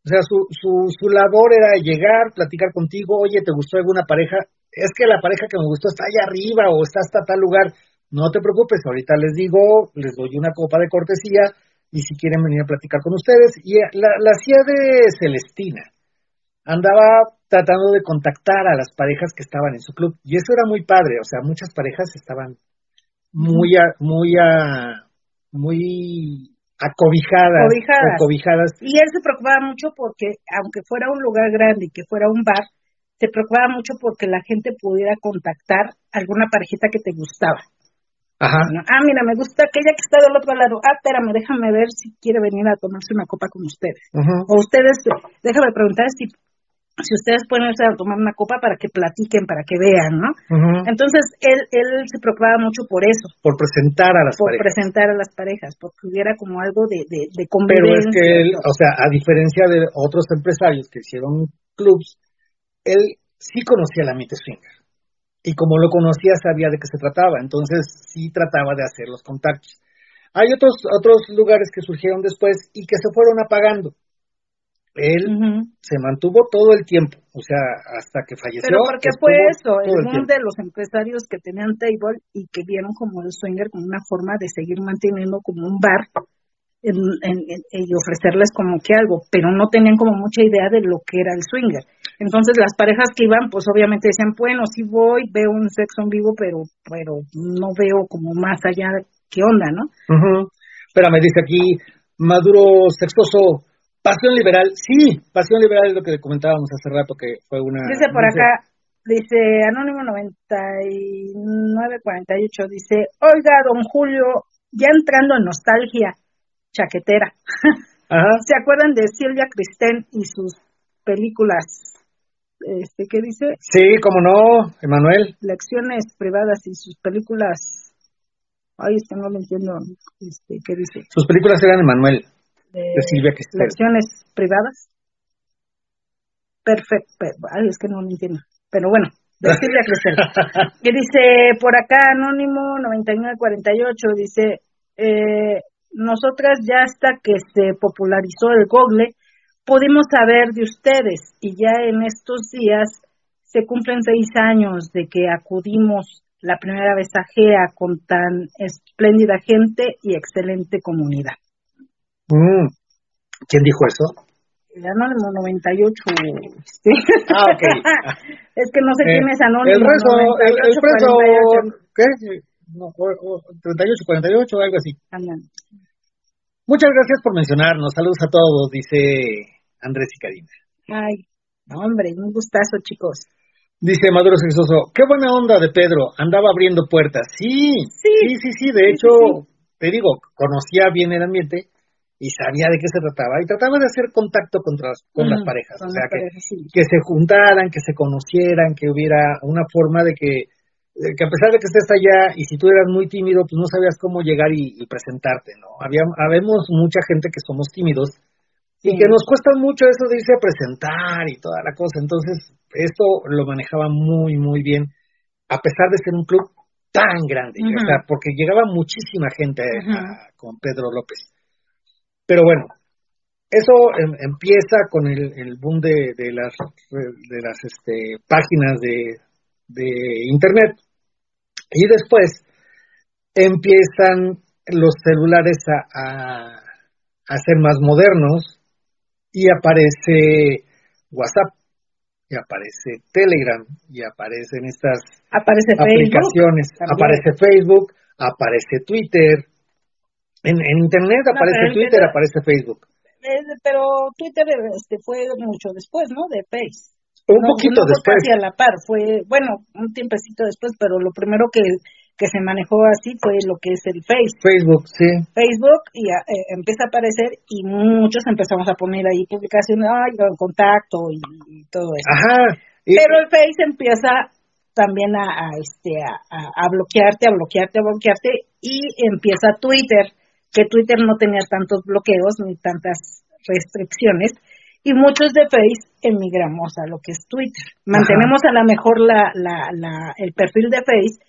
O sea, su, su, su labor era llegar, platicar contigo, oye, ¿te gustó alguna pareja? Es que la pareja que me gustó está allá arriba o está hasta tal lugar. No te preocupes, ahorita les digo, les doy una copa de cortesía y si quieren venir a platicar con ustedes. Y la, la hacía de Celestina andaba tratando de contactar a las parejas que estaban en su club y eso era muy padre, o sea, muchas parejas estaban muy, a, muy, a, muy acobijadas, Cobijadas. cobijadas. Y él se preocupaba mucho porque, aunque fuera un lugar grande y que fuera un bar, se preocupaba mucho porque la gente pudiera contactar alguna parejita que te gustaba. Ajá. Ah, mira, me gusta aquella que está del otro lado. Ah, espérame, déjame ver si quiere venir a tomarse una copa con ustedes. ujú, O ustedes, déjame preguntar si, si ustedes pueden irse a tomar una copa para que platiquen, para que vean, ¿no? Entonces, él, él se preocupaba mucho por eso, Por presentar a las por parejas. presentar a las parejas, porque hubiera como algo de, de, de Pero es que él, o sea, a diferencia de otros empresarios que hicieron clubs, él sí conocía el ambiente swinger. Y como lo conocía, sabía de qué se trataba. Entonces, sí trataba de hacer los contactos. Hay otros, otros lugares que surgieron después y que se fueron apagando. Él se mantuvo todo el tiempo, o sea, hasta que falleció. Pero porque fue eso, el boom de los empresarios que tenían table y que vieron como el swinger como una forma de seguir manteniendo como un bar en, en- en- y ofrecerles como que algo, pero no tenían como mucha idea de lo que era el swinger. Entonces las parejas que iban, pues obviamente decían, bueno, sí voy, veo un sexo en vivo, pero, pero no veo como más allá qué onda, ¿no? Ujú. Espérame, dice aquí, Maduro sexoso, pasión liberal. Sí, pasión liberal es lo que comentábamos hace rato, que fue una... Dice por acá, dice Anónimo 9948, dice, oiga, don Julio, ya entrando en nostalgia chaquetera, Ajá. ¿se acuerdan de Silvia Cristén y sus películas? Este, ¿qué dice? Sí, cómo no, Emanuel. Lecciones privadas y sus películas. Ay, es que no lo entiendo. Este, ¿Qué dice? Sus películas eran Emanuel, De de Silvia lecciones privadas. Perfecto. Ay, es que no lo entiendo. Pero bueno, de Silvia Cristén. que dice por acá Anónimo 9948 dice eh, nosotras ya hasta que se popularizó el Google pudimos saber de ustedes y ya en estos días se cumplen seis años de que acudimos la primera vez a GEA con tan espléndida gente y excelente comunidad. Mm. ¿Quién dijo eso? El Anónimo 98. este. Ah, ok. es que no sé quién Eh, es Anónimo. El rezo, el, el preso, 9848. ¿qué? No, o- o 38, 48, algo así. Andan. Muchas gracias por mencionarnos. Saludos a todos, dice Andrés y Karina. Ay, no, hombre, un gustazo, chicos. Dice Maduro Sexoso, qué buena onda de Pedro, andaba abriendo puertas. Sí, Sí. sí, sí, sí, de Sí, hecho, sí, te digo, conocía bien el ambiente y sabía de qué se trataba y trataba de hacer contacto con las Ujú, parejas, con o sea, las que, parejas, sí. que se juntaran, que se conocieran, que hubiera una forma de que, de que a pesar de que estés allá y si tú eras muy tímido, pues no sabías cómo llegar y, y presentarte, ¿no? Había, habemos mucha gente que somos tímidos y que nos cuesta mucho eso de irse a presentar y toda la cosa. Entonces, esto lo manejaba muy, muy bien, a pesar de ser un club tan grande, Ujú. o sea, porque llegaba muchísima gente a- con Pedro López. Pero bueno, eso em- empieza con el, el boom de, de las, de las este, páginas de, de Internet. Y después empiezan los celulares a, a, a ser más modernos y aparece WhatsApp, y aparece Telegram, y aparecen estas Aparece aplicaciones, Facebook. aparece Facebook, aparece Twitter, en, en Internet No, aparece el Twitter, Twitter- aparece Facebook. Eh, pero Twitter este, fue mucho después, ¿no? De Face. Un No- poquito no después. casi a la par, fue, bueno, un tiempecito después, pero lo primero que, que se manejó así fue lo que es el Face. Facebook, sí. Facebook y a- eh, empieza a aparecer y muchos empezamos a poner ahí publicaciones, ay, en contacto y, y todo eso. Ajá. Y- Pero el Face empieza también a, a, este a- a bloquearte, a bloquearte, a bloquearte y empieza Twitter, que Twitter no tenía tantos bloqueos ni tantas restricciones y muchos de Face emigramos a lo que es Twitter. Mantenemos a lo mejor la, la, la, el perfil de Face,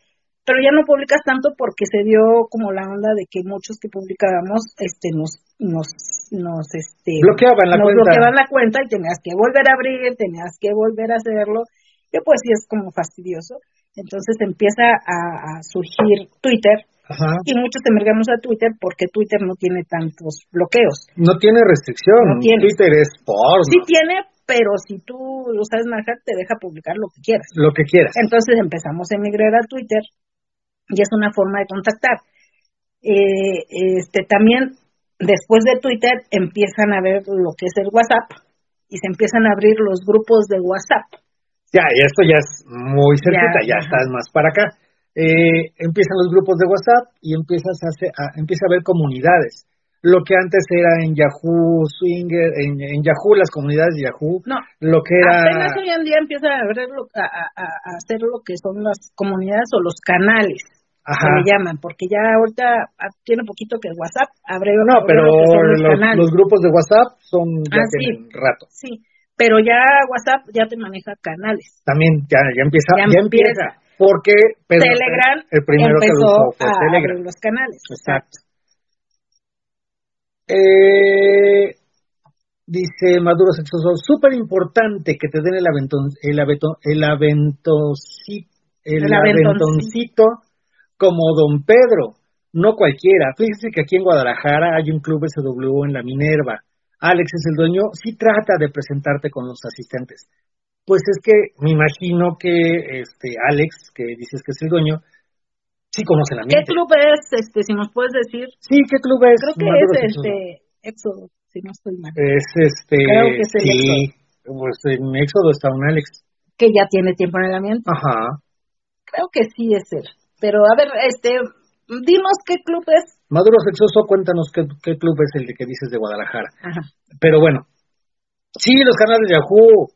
pero ya no publicas tanto porque se dio como la onda de que muchos que publicábamos este nos nos nos este Bloqueaban la nos cuenta. bloqueaban la cuenta y tenías que volver a abrir, tenías que volver a hacerlo, que pues sí es como fastidioso. Entonces empieza a, a surgir Twitter Ajá. y muchos emergamos a Twitter porque Twitter no tiene tantos bloqueos. No tiene restricción. No tiene. Twitter es porno. Sí tiene, pero si tú lo sabes manejar, te deja publicar lo que quieras. Lo que quieras. Entonces empezamos a emigrar a Twitter y es una forma de contactar. Eh, este también después de Twitter empiezan a ver lo que es el WhatsApp y se empiezan a abrir los grupos de WhatsApp. Ya, y esto ya es muy cerquita, ya, estás más para acá. Eh, empiezan los grupos de WhatsApp y empiezas a, hacer, a, empieza a ver comunidades lo que antes era en Yahoo, Swinger, en, Yahoo, las comunidades de Yahoo, no, lo que era... Apenas hoy en día empieza a, ver a, a, hacer lo que son las comunidades o los canales, Ajá. que le llaman, porque ya ahorita ah, tiene poquito que WhatsApp abre No, pero los, grupos de WhatsApp son ya ah, rato. Sí, pero ya WhatsApp ya te maneja canales. También ya, ya empieza, ya, empieza, porque Telegram el primero empezó que a Telegram. los canales. Exacto. Eh, dice Maduro Sexoso, súper importante que te den el aventón, el aventón, el aventoncito, el, aventoncito como Don Pedro, no cualquiera. Fíjese que aquí en Guadalajara hay un club SW en la Minerva. Alex es el dueño, sí trata de presentarte con los asistentes. Pues es que me imagino que este Alex, que dices que es el dueño, Sí conoce la ¿Qué club es, este, si nos puedes decir? Sí, ¿qué club es? Creo que es este, Éxodo, si no estoy mal. Es este, Creo que es el sí, pues en Éxodo está un Alex. Que ya tiene tiempo en el ambiente. Ajá. Creo que sí es él. Pero a ver, este, dinos qué club es. Maduro Sexoso, cuéntanos qué, qué club es el de que dices de Guadalajara. Ajá. Pero bueno, sí, los canales de Yahoo.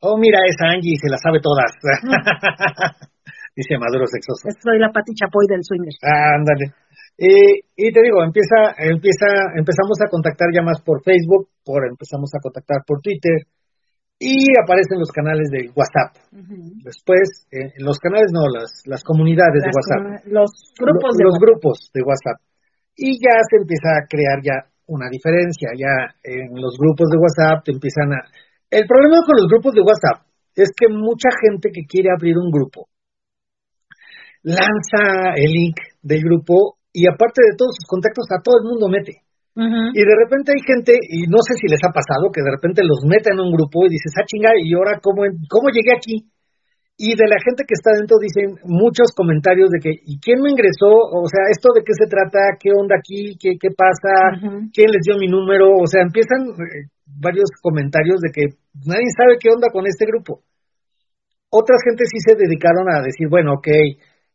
Oh, mira, esa Angie se la sabe todas. dice Maduro Sexoso. Soy la Pati Chapoy del swinger. Ah, ándale. y te digo, empieza, empieza, empezamos a contactar ya más por Facebook, por empezamos a contactar por Twitter y aparecen los canales de WhatsApp. Después, eh, los canales no, las, las comunidades de WhatsApp. los grupos de los grupos de WhatsApp. Y ya se empieza a crear ya una diferencia, ya en los grupos de WhatsApp te empiezan a... El problema con los grupos de WhatsApp es que mucha gente que quiere abrir un grupo lanza el link del grupo y aparte de todos sus contactos a todo el mundo mete. Y de repente hay gente, y no sé si les ha pasado, que de repente los mete en un grupo y dices, ah, chinga, ¿y ahora cómo, cómo llegué aquí? Y de la gente que está dentro dicen muchos comentarios de que, ¿y quién me ingresó? O sea, ¿esto de qué se trata? ¿Qué onda aquí? ¿Qué, qué pasa? ¿Quién les dio mi número? O sea, empiezan eh, varios comentarios de que nadie sabe qué onda con este grupo. Otras gentes sí se dedicaron a decir, bueno, ok,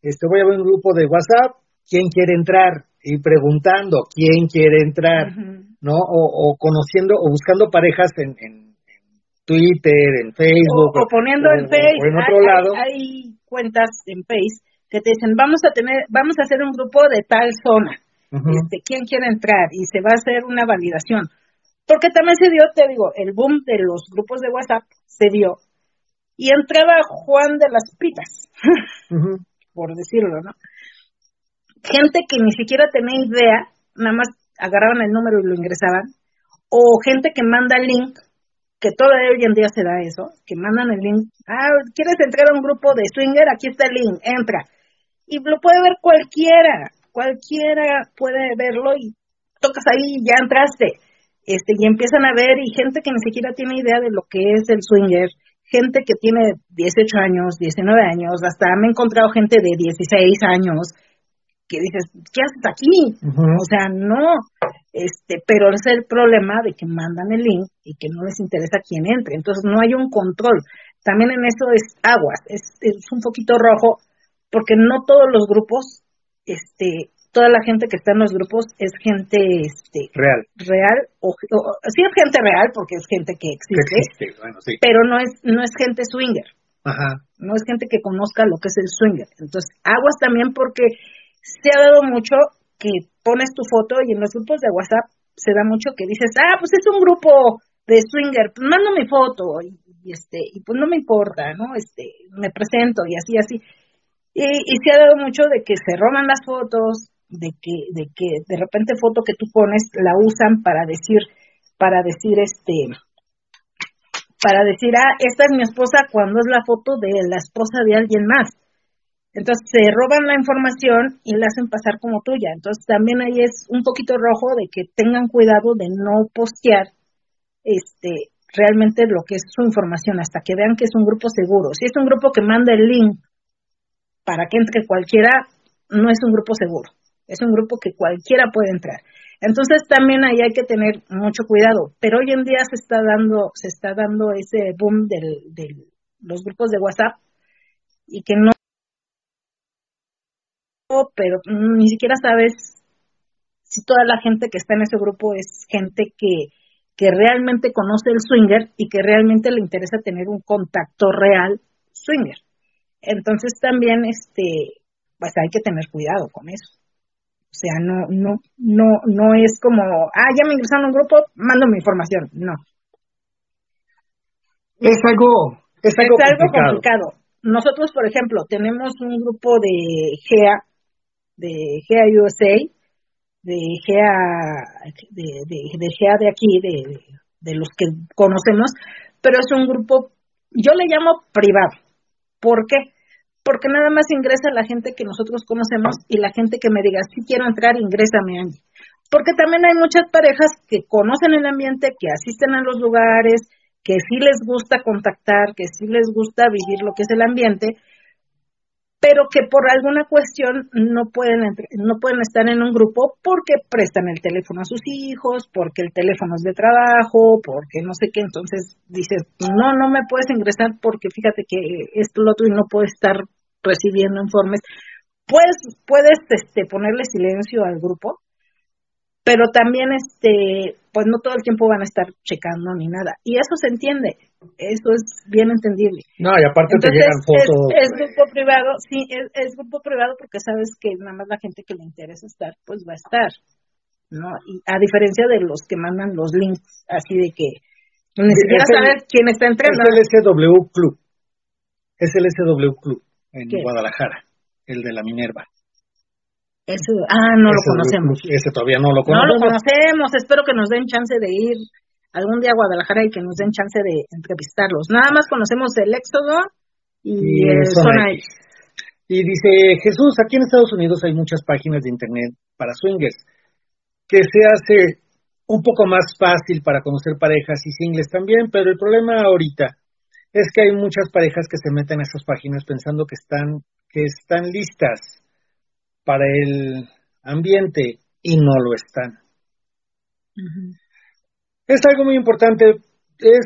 este, voy a ver un grupo de WhatsApp, ¿quién quiere entrar? Y preguntando, ¿quién quiere entrar? ¿No? O, conociendo o buscando parejas en, Twitter, en Facebook. O, poniendo en Facebook. en otro lado. Hay, cuentas en Facebook que te dicen, vamos a tener, vamos a hacer un grupo de tal zona. este, ¿Quién quiere entrar? Y se va a hacer una validación. Porque también se dio, te digo, el boom de los grupos de WhatsApp se dio. Y entraba Juan de las Pitas. por decirlo, ¿no? Gente que ni siquiera tenía idea, nada más agarraban el número y lo ingresaban, o gente que manda el link, que todavía hoy en día se da eso, que mandan el link, ah, ¿quieres entrar a un grupo de swinger? Aquí está el link, entra. Y lo puede ver cualquiera, cualquiera puede verlo y tocas ahí y ya entraste. Este, y empiezan a ver y gente que ni siquiera tiene idea de lo que es el swinger, gente que tiene 18 años, 19 años, hasta me he encontrado gente de 16 años que dices, ¿qué haces aquí? O sea, no, este, pero es el problema de que mandan el link y que no les interesa quién entre, entonces no hay un control. También en eso es aguas, es, es un poquito rojo, porque no todos los grupos este, toda la gente que está en los grupos es gente este real. real o, sí es gente real porque es gente que existe, pero no es no es gente swinger. Ajá. no es gente que conozca lo que es el swinger. Entonces aguas también porque se ha dado mucho que pones tu foto y en los grupos de WhatsApp se da mucho que dices ah pues es un grupo de swinger pues mando mi foto y, y este y pues no me importa no este me presento y así así y, y, se ha dado mucho de que se roban las fotos, de que, de que de repente foto que tú pones la usan para decir, para decir este, para decir, ah, esta es mi esposa cuando es la foto de la esposa de alguien más. Entonces se roban la información y la hacen pasar como tuya. Entonces también ahí es un poquito rojo de que tengan cuidado de no postear este realmente lo que es su información hasta que vean que es un grupo seguro. Si es un grupo que manda el link para que entre cualquiera, no es un grupo seguro, es un grupo que cualquiera puede entrar. Entonces también ahí hay que tener mucho cuidado, pero hoy en día se está dando, se está dando ese boom de los grupos de WhatsApp y que no, pero ni siquiera sabes si toda la gente que está en ese grupo es gente que, que realmente conoce el swinger y que realmente le interesa tener un contacto real swinger. Entonces también este pues hay que tener cuidado con eso. O sea, no no no no es como, ah, ya me ingresaron a un grupo, mando mi información, no. Es algo es algo, complicado. Nosotros, por ejemplo, tenemos un grupo de GEA de GEA USA de GEA de, de, GEA de aquí, de, de los que conocemos, pero es un grupo, yo le llamo privado. ¿Por qué? Porque nada más ingresa la gente que nosotros conocemos y la gente que me diga, si quiero entrar, ingrésame, Angie. Porque también hay muchas parejas que conocen el ambiente, que asisten a los lugares, que sí les gusta contactar, que sí les gusta vivir lo que es el ambiente, pero que por alguna cuestión no pueden no pueden estar en un grupo porque prestan el teléfono a sus hijos, porque el teléfono es de trabajo, porque no sé qué, entonces dices, "No, no me puedes ingresar porque fíjate que esto lo otro y no puedo estar recibiendo informes." Puedes puedes este ponerle silencio al grupo, pero también este pues no todo el tiempo van a estar checando ni nada. Y eso se entiende eso es bien entendible. No y aparte te llegan fotos. es, grupo privado sí es, grupo privado porque sabes que nada más la gente que le interesa estar pues va a estar no y a diferencia de los que mandan los links así de que ni siquiera saber quién está entrando es el SW Club es el SW Club en Guadalajara el de la Minerva ah, no lo conocemos. Ese todavía no lo conocemos. No lo conocemos. Espero que nos den chance de ir algún día a Guadalajara y que nos den chance de entrevistarlos. Nada más conocemos el Éxodo y, el Zona Y dice Jesús, aquí en Estados Unidos hay muchas páginas de internet para swingers que se hace un poco más fácil para conocer parejas y singles también, pero el problema ahorita es que hay muchas parejas que se meten a esas páginas pensando que están que están listas para el ambiente y no lo están. Es algo muy importante, es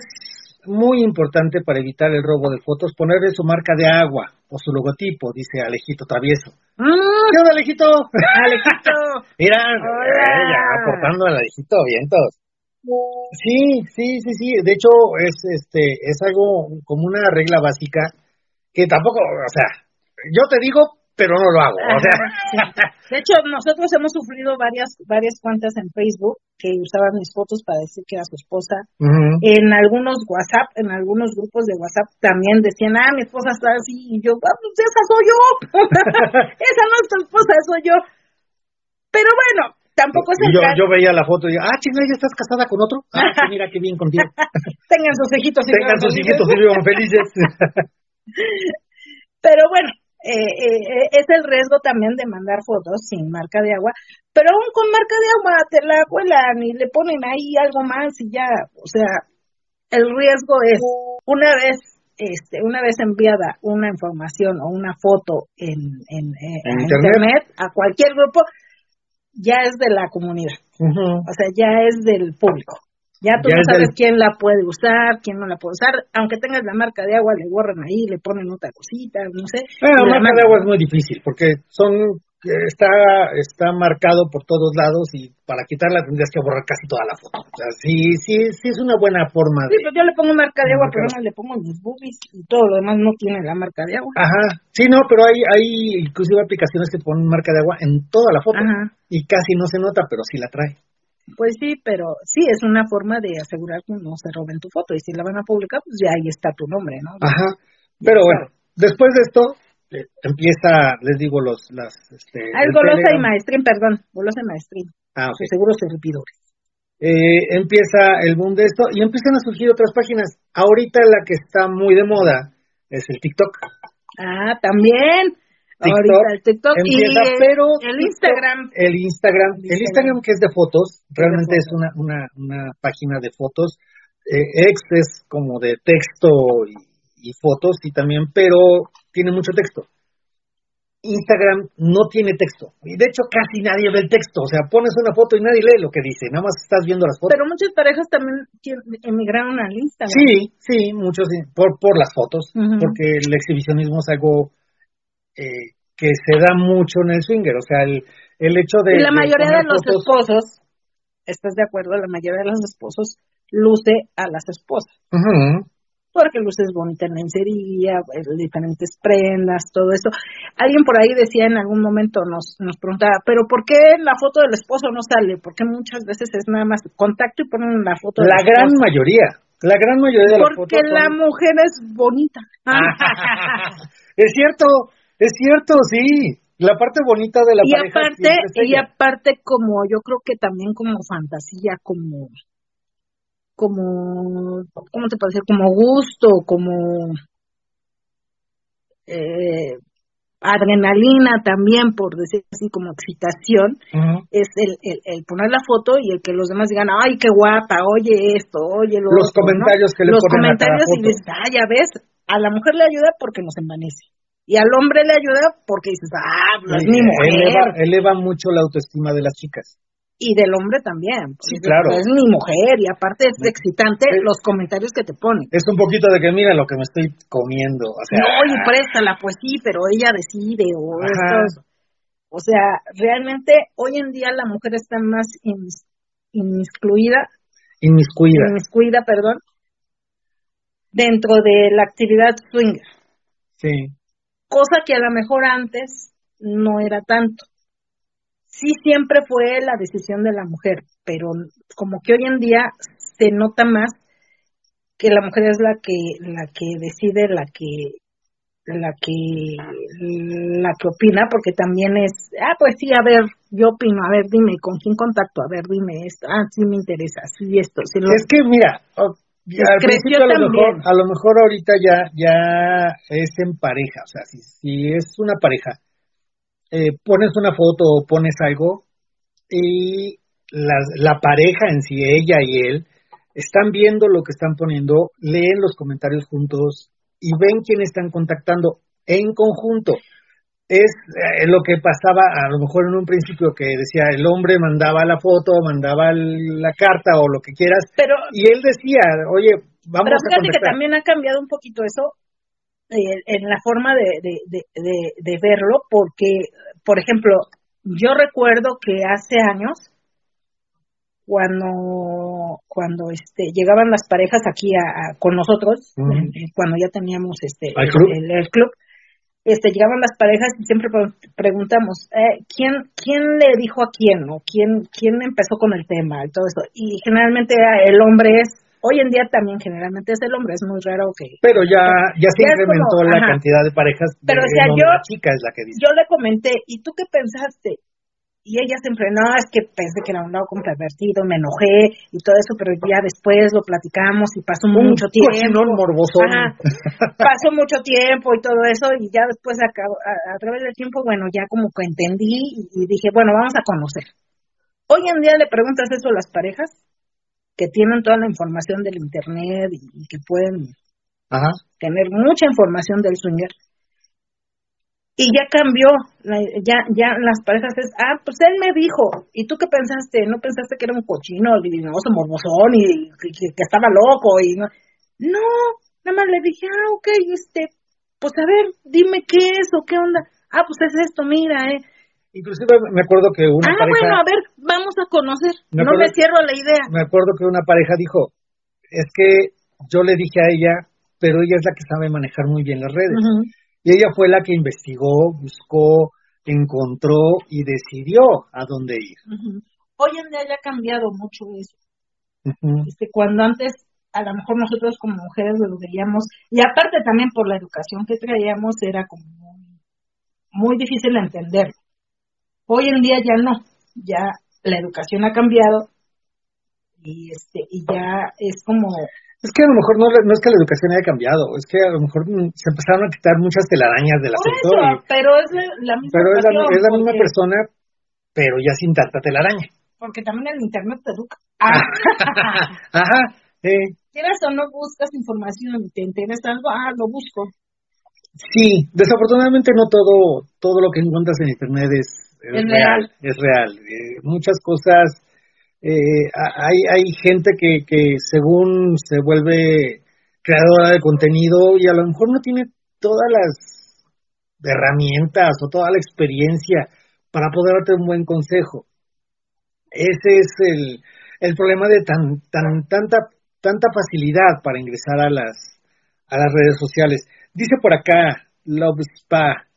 muy importante para evitar el robo de fotos ponerle su marca de agua o su logotipo, dice Alejito Travieso. Mm. ¿Qué onda, Alejito? Alejito. Mira, eh, aportando al Alejito, vientos. Sí, sí, sí, sí. De hecho, es este, es algo como una regla básica que tampoco, o sea, yo te digo pero no lo hago. O sea. De hecho, nosotros hemos sufrido varias varias cuentas en Facebook que usaban mis fotos para decir que era su esposa. En algunos WhatsApp, en algunos grupos de WhatsApp también decían, ah, mi esposa está así. Y yo, ah, pues esa soy yo. esa no es tu esposa, soy yo. Pero bueno, tampoco es el yo, yo veía la foto y ah, chinga, ya estás casada con otro. Ah, mira qué bien contigo. Tengan sus hijitos y Tengan sus hijitos y vivan felices. Pero bueno, eh, eh, es el riesgo también de mandar fotos sin marca de agua, pero aún con marca de agua te la cuelan y le ponen ahí algo más y ya, o sea, el riesgo es una vez este, una vez enviada una información o una foto en, en, eh, internet? a cualquier grupo, ya es de la comunidad, o sea, ya es del público. Ya tú no sabes quién la puede usar, quién no la puede usar. Aunque tengas la marca de agua, le borran ahí, le ponen otra cosita, no sé. la marca de agua es muy difícil porque son está está marcado por todos lados y para quitarla tendrías que borrar casi toda la foto. O sea, sí, sí, sí es una buena forma de... Sí, pero yo le pongo marca de agua, pero no le pongo mis boobies y todo lo demás no tiene la marca de agua. Ajá, sí, no, pero hay, hay inclusive aplicaciones que ponen marca de agua en toda la foto y casi no se nota, pero sí la trae. Pues sí, pero sí es una forma de asegurar que no se roben tu foto y si la van a publicar, pues ya ahí está tu nombre, ¿no? Ajá. Pero bueno, después de esto eh, empieza, les digo los las este, ah, el Golosa y Maestrín, perdón, Golosa y Maestrín. Ah, okay. Seguros servidores. Eh, empieza el boom de esto y empiezan a surgir otras páginas. Ahorita la que está muy de moda es el TikTok. Ah, también. Ahorita el TikTok y pero el Instagram. El Instagram, el Instagram que es de fotos, realmente es una, una, una página de fotos. Eh, X es como de texto y, fotos y también, pero tiene mucho texto. Instagram no tiene texto. Y de hecho casi nadie ve el texto. O sea, pones una foto y nadie lee lo que dice. Nada más estás viendo las fotos. Pero muchas parejas también emigraron al Instagram. Sí, sí, muchos por, por las fotos. Porque el exhibicionismo es algo eh, que se da mucho en el swinger. O sea, el, el hecho de... La mayoría de, los esposos, ¿estás de acuerdo? La mayoría de los esposos luce a las esposas porque luces bonita en lencería, pues, diferentes prendas, todo eso. Alguien por ahí decía en algún momento, nos, nos preguntaba, pero ¿por qué la foto del esposo no sale? Porque muchas veces es nada más contacto y ponen la foto La gran mayoría, la gran mayoría de las Porque la mujer es bonita. es cierto, es cierto, sí. La parte bonita de la y Aparte, y aparte, como yo creo que también como fantasía, como como, ¿cómo te decir? Como gusto, como eh, adrenalina también, por decir así, como excitación, es el, el, poner la foto y el que los demás digan, ay, qué guapa, oye esto, oye lo Los comentarios que le Los comentarios y dices, ah, ya ves, a la mujer le ayuda porque nos envanece. Y al hombre le ayuda porque dices, ah, no es mi mujer. eleva mucho la autoestima de las chicas y del hombre también. Sí, claro. Es mi mujer y aparte es excitante los comentarios que te ponen. Es un poquito de que mira lo que me estoy comiendo. O sea, no, y préstala, pues sí, pero ella decide o esto. O sea, realmente hoy en día la mujer está más inmiscuida. Inmiscuida. Inmiscuida, perdón. Dentro de la actividad swinger. Sí. Cosa que a lo mejor antes no era tanto sí siempre fue la decisión de la mujer, pero como que hoy en día se nota más que la mujer es la que la que decide, la que la que la que opina, porque también es, ah, pues sí, a ver, yo opino, a ver, dime, ¿con quién contacto? A ver, dime esto, ah, sí me interesa, sí esto. Sí Es que mira, al principio a lo, mejor, a lo mejor ahorita ya, ya es en pareja, o sea, si, si es una pareja, eh, pones una foto o pones algo y la, la pareja en sí, ella y él, están viendo lo que están poniendo, leen los comentarios juntos y ven quién están contactando en conjunto. Es eh, lo que pasaba a lo mejor en un principio que decía el hombre mandaba la foto, mandaba la carta o lo que quieras, pero y él decía, oye, vamos pero fíjate que también ha cambiado un poquito eso eh, en la forma de, de, de, verlo, porque, por ejemplo, yo recuerdo que hace años, cuando cuando este llegaban las parejas aquí a, con nosotros eh, cuando ya teníamos este? El, club este llegaban las parejas y siempre preguntamos eh, quién quién le dijo a quién o quién quién empezó con el tema y todo eso y generalmente el hombre es Hoy en día también generalmente es el hombre, es muy raro que... Pero ya, ya se incrementó la cantidad de parejas. Pero o sea, yo, chica es la que dice. yo le comenté, ¿y tú qué pensaste? Y ella siempre, no, es que pensé que era un lado como pervertido, me enojé y todo eso, pero ya después lo platicamos y pasó mucho tiempo. morbosón. pasó mucho tiempo y todo eso, y ya después a, a, través del tiempo, bueno, ya como que entendí y dije, bueno, vamos a conocer. Hoy en día le preguntas eso a las parejas que tienen toda la información del internet y, que pueden tener mucha información del swinger. Y ya cambió, ya ya las parejas es, ah, pues él me dijo, ¿y tú qué pensaste? ¿No pensaste que era un cochino, divinoso, morbosón y, que, estaba loco? y No, no nada más le dije, ah, ok, este, pues a ver, dime qué es o qué onda. Ah, pues es esto, mira, eh. Inclusive me acuerdo que una ah, pareja... bueno, a ver, vamos a conocer. no me cierro la idea. Me acuerdo que una pareja dijo, es que yo le dije a ella, pero ella es la que sabe manejar muy bien las redes. Y ella fue la que investigó, buscó, encontró y decidió a dónde ir. Hoy en día ya ha cambiado mucho eso. este, cuando antes a lo mejor nosotros como mujeres lo veíamos, y aparte también por la educación que traíamos, era como muy difícil de entender. Hoy en día ya no, ya la educación ha cambiado y este y ya es como es que a lo mejor no, no es que la educación haya cambiado, es que a lo mejor se empezaron a quitar muchas telarañas de la sector. pero es la, misma Pero es la, misma persona, pero ya sin tanta telaraña. Porque también el internet te educa. Ah. Ajá. ¿Quieres o no buscas información? ¿Te interesa algo? Ah, lo busco. Sí, desafortunadamente no todo, todo lo que encuentras en internet es, real, es real. Eh, muchas cosas, eh, hay, hay gente que, que según se vuelve creadora de contenido y a lo mejor no tiene todas las herramientas o toda la experiencia para poder darte un buen consejo. Ese es el, el problema de tan, tan, tanta, tanta facilidad para ingresar a las, a las redes sociales. Dice por acá, Love Spa.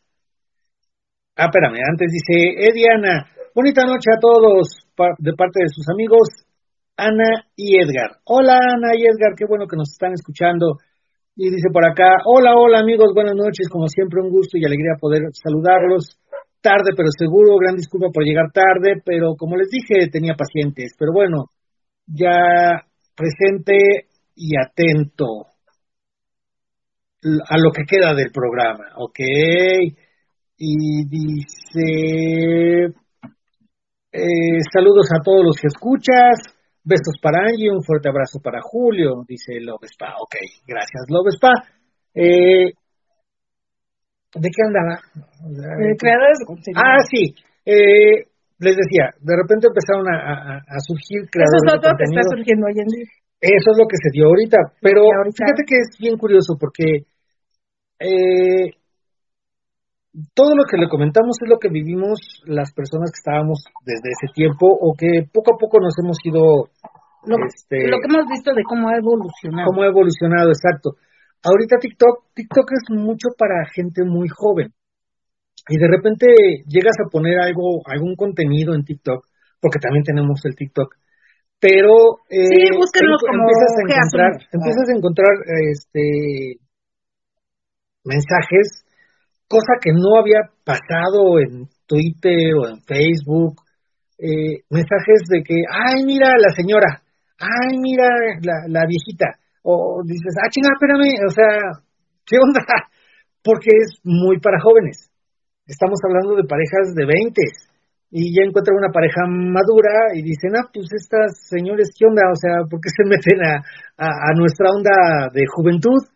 Ah, espérame, antes dice, eh, Diana, bonita noche a todos, de parte de sus amigos, Ana y Edgar. Hola, Ana y Edgar, qué bueno que nos están escuchando. Y dice por acá, hola, hola amigos, buenas noches, como siempre un gusto y alegría poder saludarlos. Tarde, pero seguro, gran disculpa por llegar tarde, pero como les dije, tenía pacientes. Pero bueno, ya presente y atento a lo que queda del programa, ¿ok? Y dice, eh, saludos a todos los que escuchas, besos para Angie, un fuerte abrazo para Julio, dice Lobespa, ok, gracias Lobespa. Eh, ¿De qué andaba? creadores de contenido. Ah, sí. Eh, les decía, de repente empezaron a, surgir creadores Eso es lo que está surgiendo hoy en día. Eso es lo que se dio ahorita, pero fíjate que es bien curioso porque eh, todo lo que le comentamos es lo que vivimos las personas que estábamos desde ese tiempo o que poco a poco nos hemos ido... Lo, este, lo que hemos visto de cómo ha evolucionado. Cómo ha evolucionado, exacto. Ahorita TikTok, TikTok es mucho para gente muy joven. Y de repente llegas a poner algo, algún contenido en TikTok, porque también tenemos el TikTok, pero eh, sí, búsquenlos como empiezas a encontrar, empiezas a encontrar este mensajes, cosa que no había pasado en Twitter o en Facebook, eh, mensajes de que, ay, mira la señora, ay, mira la, viejita, o dices, ah, chinga, espérame, o sea, ¿qué onda? Porque es muy para jóvenes. Estamos hablando de parejas de 20 y ya encuentran una pareja madura y dicen, ah, pues estas señores, ¿qué onda? O sea, ¿por qué se meten a nuestra onda de juventud?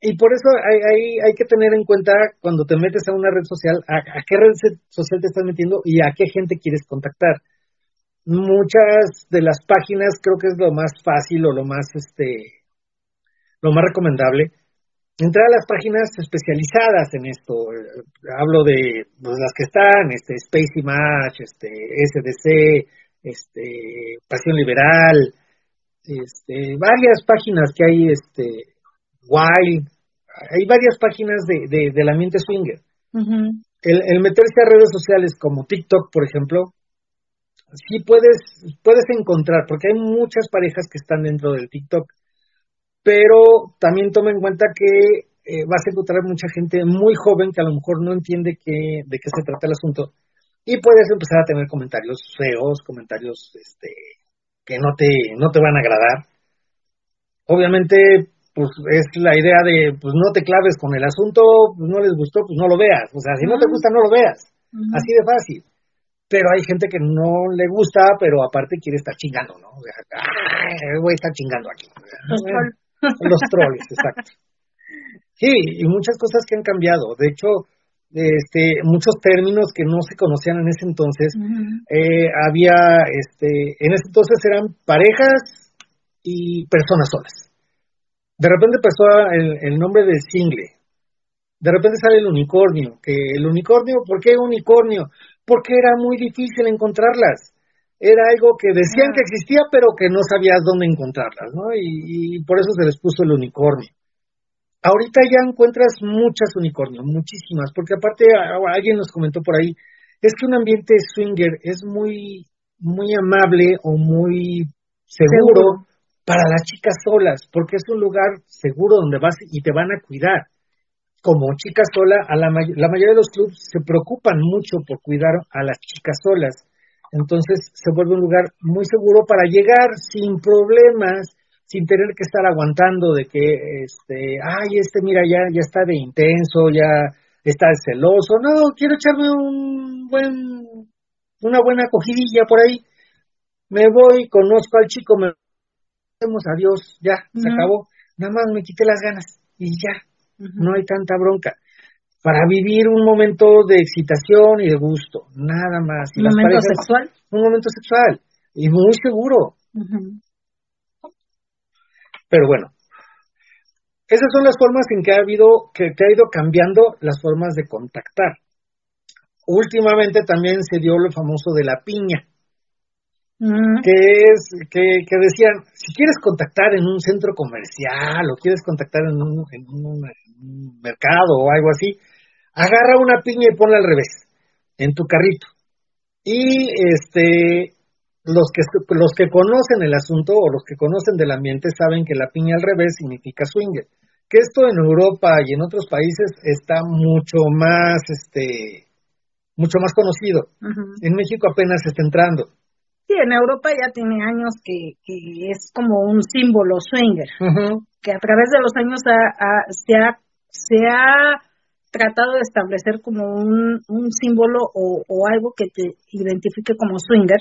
Y por eso hay, hay, hay, que tener en cuenta cuando te metes a una red social, a, qué red social te estás metiendo y a qué gente quieres contactar. Muchas de las páginas creo que es lo más fácil o lo más, este, lo más recomendable. Entrar a las páginas especializadas en esto. Hablo de pues, las que están, este, Space Image, este, SDC, este, Pasión Liberal, este, varias páginas que hay, este, Wild, hay varias páginas de, de, del ambiente swinger. el, el, meterse a redes sociales como TikTok, por ejemplo, sí puedes, puedes encontrar, porque hay muchas parejas que están dentro del TikTok, pero también toma en cuenta que eh, vas a encontrar mucha gente muy joven que a lo mejor no entiende que, de qué se trata el asunto y puedes empezar a tener comentarios feos, comentarios este, que no te, no te van a agradar. Obviamente pues es la idea de, pues no te claves con el asunto, pues no les gustó, pues no lo veas. O sea, si no te gusta, no lo veas. Así de fácil. Pero hay gente que no le gusta, pero aparte quiere estar chingando, ¿no? O sea, voy a estar chingando aquí. Los, trolls. Los trolls, exacto. Sí, y muchas cosas que han cambiado. De hecho, este, muchos términos que no se conocían en ese entonces. eh, había, este, en ese entonces eran parejas y personas solas. De repente pasó el, el nombre del single. De repente sale el unicornio. Que el unicornio, ¿por qué unicornio? Porque era muy difícil encontrarlas. Era algo que decían que existía, pero que no sabías dónde encontrarlas, ¿no? Y, por eso se les puso el unicornio. Ahorita ya encuentras muchas unicornios, muchísimas, porque aparte alguien nos comentó por ahí, es que un ambiente swinger es muy, muy amable o muy seguro para las chicas solas, porque es un lugar seguro donde vas y te van a cuidar. Como chica sola, a la, la mayoría de los clubes se preocupan mucho por cuidar a las chicas solas. Entonces se vuelve un lugar muy seguro para llegar sin problemas, sin tener que estar aguantando de que, este, ay, este, mira, ya, ya está de intenso, ya está celoso. No, quiero echarme un buen, una buena acogidilla por ahí. Me voy, conozco al chico, me adiós, ya, se acabó. Nada más me quité las ganas y ya. no hay tanta bronca. Para vivir un momento de excitación y de gusto, nada más. ¿Un momento sexual? Un momento sexual, y muy seguro. Pero bueno, esas son las formas en que ha habido, que, ha ido cambiando las formas de contactar. Últimamente también se dio lo famoso de la piña, mm. que es que, que, decían, si quieres contactar en un centro comercial o quieres contactar en un, en un, mercado o algo así, agarra una piña y ponla al revés en tu carrito. Y este los que, los que conocen el asunto o los que conocen del ambiente saben que la piña al revés significa swinger. Que esto en Europa y en otros países está mucho más, este, mucho más conocido. En México apenas está entrando. Sí, en Europa ya tiene años que, que es como un símbolo swinger, que a través de los años se, ha, se ha tratado de establecer como un, un símbolo o, o algo que te identifique como swinger,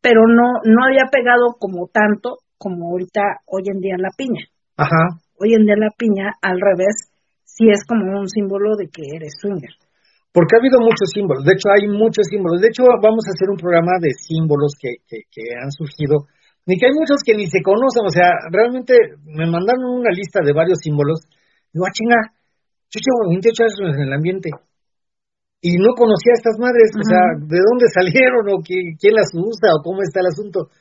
pero no, no había pegado como tanto como ahorita hoy en día la piña. Ajá. Hoy en día la piña, al revés, sí es como un símbolo de que eres swinger. Porque ha habido muchos símbolos, de hecho hay muchos símbolos, de hecho vamos a hacer un programa de símbolos que, que, que han surgido, ni que hay muchos que ni se conocen, o sea, realmente me mandaron una lista de varios símbolos, digo, ah, chinga, yo llevo 28 años en el ambiente, y no conocía a estas madres, o sea, de dónde salieron o quién, las usa o cómo está el asunto.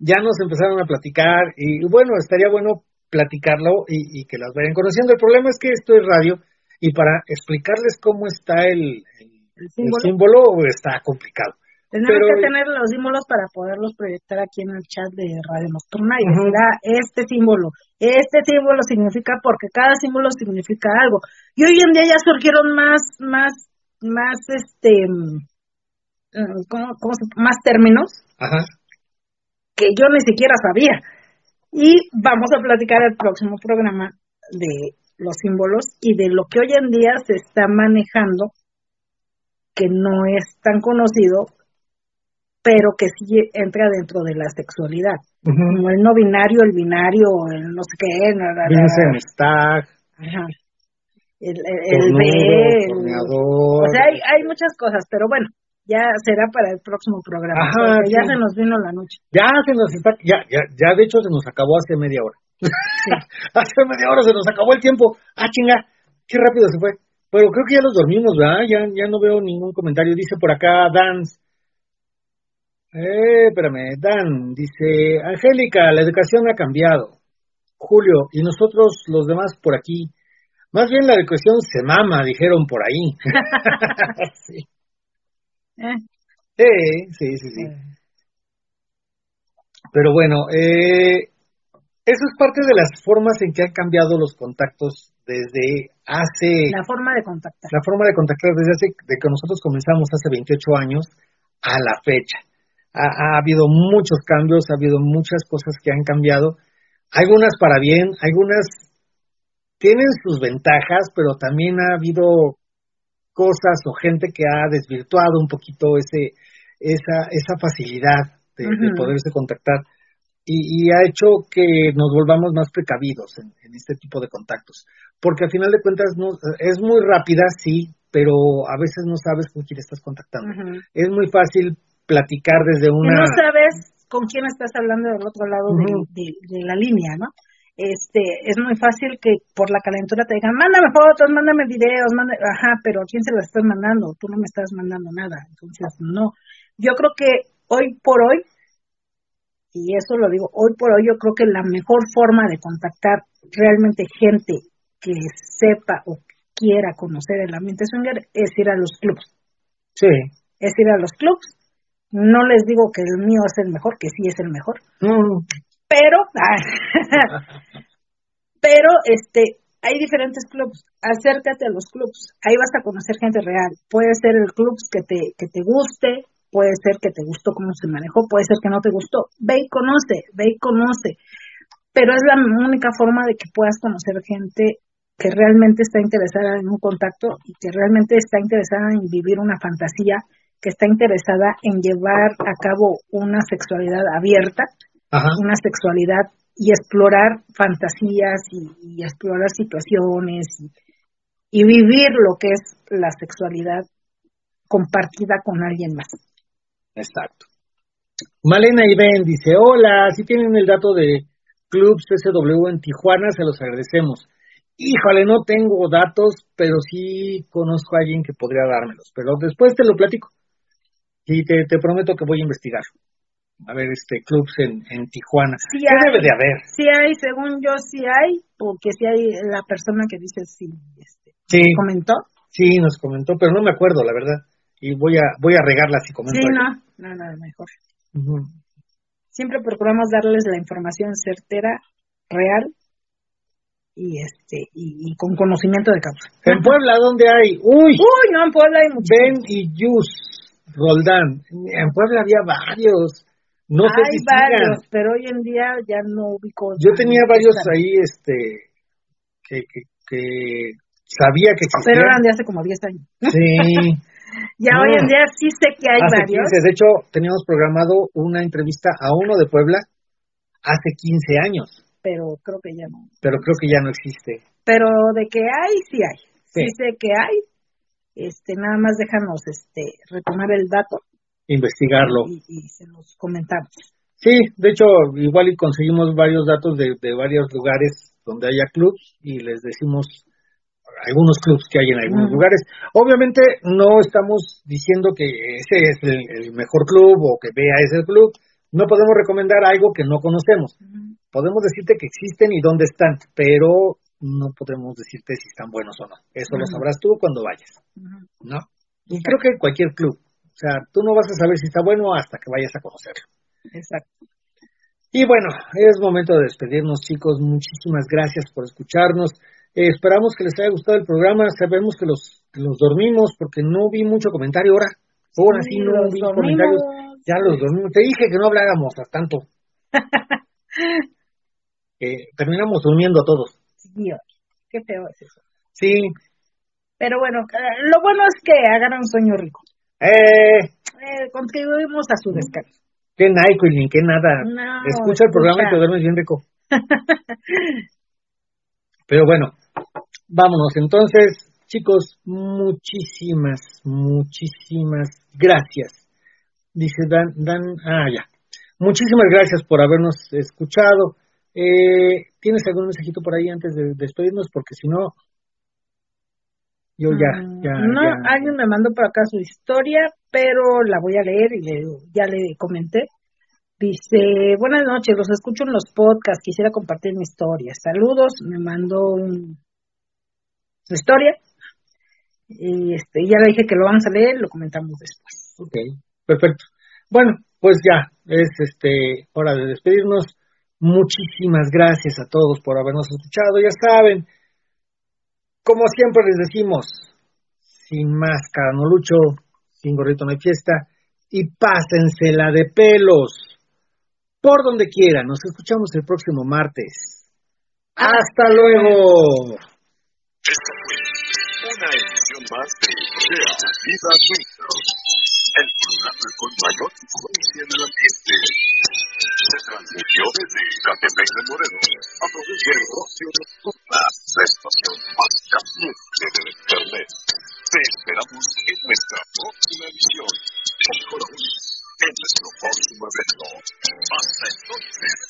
Ya nos empezaron a platicar y bueno, estaría bueno platicarlo y, que las vayan conociendo. El problema es que esto es radio y para explicarles cómo está el, símbolo? está complicado. Tenemos que tener los símbolos para poderlos proyectar aquí en el chat de Radio Nocturna y decir, ah, este símbolo, este símbolo significa porque cada símbolo significa algo. Y hoy en día ya surgieron más, más más, este, mm, ¿cómo, cómo se, más términos que yo ni siquiera sabía. Y vamos a platicar el próximo programa de los símbolos y de lo que hoy en día se está manejando, que no es tan conocido, pero que sí entra dentro de la sexualidad. Como el no binario, el binario, el no sé qué. La, Ajá el, el, o sea, hay, hay muchas cosas, pero bueno, ya será para el próximo programa. ya se nos vino la noche. Ya se nos está, ya, ya, ya de hecho se nos acabó hace media hora. hace media hora se nos acabó el tiempo. Ah, chinga, qué rápido se fue. Pero creo que ya los dormimos, ¿verdad? Ya, ya no veo ningún comentario. Dice por acá Dan. Eh, espérame, Dan, dice, Angélica, la educación ha cambiado. Julio, y nosotros los demás por aquí, más bien la cuestión se mama, dijeron por ahí. sí. Eh. sí. sí, sí, eh. Pero bueno, eh, eso es parte de las formas en que han cambiado los contactos desde hace... La forma de contactar. La forma de contactar desde hace, de que nosotros comenzamos hace 28 años a la fecha. Ha, ha habido muchos cambios, ha habido muchas cosas que han cambiado, algunas para bien, algunas tienen sus ventajas, pero también ha habido cosas o gente que ha desvirtuado un poquito ese esa esa facilidad de, poderse contactar. Y, ha hecho que nos volvamos más precavidos en, este tipo de contactos. Porque al final de cuentas no, es muy rápida sí pero a veces no sabes con quién estás contactando. Es muy fácil platicar desde una no sabes con quién estás hablando del otro lado de la línea no este, es muy fácil que por la calentura te digan, mándame fotos, mándame videos, mándame, ajá, pero ¿a quién se las estás mandando? Tú no me estás mandando nada. Entonces, no. Yo creo que hoy por hoy, y eso lo digo, hoy por hoy yo creo que la mejor forma de contactar realmente gente que sepa o quiera conocer el ambiente swinger es ir a los clubs. Sí. Es ir a los clubs. No les digo que el mío es el mejor, que sí es el mejor. Mm pero, pero este, hay diferentes clubs, acércate a los clubs, ahí vas a conocer gente real, puede ser el club que te, que te guste, puede ser que te gustó cómo se manejó, puede ser que no te gustó, ve y conoce, ve y conoce, pero es la única forma de que puedas conocer gente que realmente está interesada en un contacto y que realmente está interesada en vivir una fantasía, que está interesada en llevar a cabo una sexualidad abierta una sexualidad y explorar fantasías y, explorar situaciones y, vivir lo que es la sexualidad compartida con alguien más. Exacto. Malena Iben dice, hola, si tienen el dato de Club CSW en Tijuana, se los agradecemos. Híjole, no tengo datos, pero sí conozco a alguien que podría dármelos, pero después te lo platico. Y te, te prometo que voy a investigar a ver este clubs en, en Tijuana. Sí debe de haber? Sí hay, según yo sí hay, porque sí hay la persona que dice sí, este, sí. comentó. Sí, nos comentó, pero no me acuerdo, la verdad. Y voy a voy a regarla si comento. Sí, no, no, no, mejor. Siempre procuramos darles la información certera, real y este y, con conocimiento de causa. En Puebla, ¿dónde hay? Uy, uy, no, en Puebla hay muchos. Ben y Yus Roldán. En Puebla había varios. No sé Hay varios, pero hoy en día ya no ubico. Yo tenía varios ahí, este, que, que, sabía que existían. Pero eran de hace como 10 años. Sí. ya hoy en día sí sé que hay varios. De hecho, teníamos programado una entrevista a uno de Puebla hace 15 años. Pero creo que ya no. Pero creo que ya no existe. Pero de que hay, sí hay. Sí, sé que hay. Este, nada más déjanos este retomar el dato investigarlo. Y, se los comentamos. Sí, de hecho, igual y conseguimos varios datos de, de varios lugares donde haya clubs y les decimos algunos clubs que hay en algunos lugares. Obviamente no estamos diciendo que ese es el, mejor club o que vea ese club. No podemos recomendar algo que no conocemos. Podemos decirte que existen y dónde están, pero no podemos decirte si están buenos o no. Eso lo sabrás tú cuando vayas. ¿No? Y creo que cualquier club. O sea, tú no vas a saber si está bueno hasta que vayas a conocerlo. Exacto. Y bueno, es momento de despedirnos, chicos. Muchísimas gracias por escucharnos. Eh, esperamos que les haya gustado el programa. Sabemos que los, los dormimos porque no vi mucho comentario ahora. Ahora sí, no vi comentarios. Ya los dormimos. Te dije que no habláramos a tanto. terminamos durmiendo todos. Dios, qué feo es eso. Sí. Pero bueno, eh, lo bueno es que hagan un sueño rico. Eh, eh, contribuimos a su descanso. Qué ni qué nada. escucha, el programa y te duermes bien rico. Pero bueno, vámonos. Entonces, chicos, muchísimas, muchísimas gracias. Dice Dan, Dan, ah, ya. Muchísimas gracias por habernos escuchado. Eh, ¿Tienes algún mensajito por ahí antes de despedirnos? Porque si no, yo ya, ya. No, alguien me mandó por acá su historia, pero la voy a leer y le, ya le comenté. Dice, buenas noches, los escucho en los podcasts, quisiera compartir mi historia. Saludos, me mandó su historia. Y este, ya le dije que lo vamos a leer, lo comentamos después. Ok, perfecto. Bueno, pues ya, es este hora de despedirnos. Muchísimas gracias a todos por habernos escuchado. Ya saben, como siempre les decimos, sin máscara no lucho, sin gorrito no hay fiesta, y pásensela de pelos. Por donde quiera, nos escuchamos el próximo martes. ¡Hasta luego! Esta fue una edición más de Vida el programa con mayor influencia en el ambiente. Se transmitió desde Catepec de Moreno a través de Radio Nocturna, la estación más caliente del Internet. Te esperamos en nuestra próxima edición. Mejoramos en nuestro próximo evento. Hasta entonces.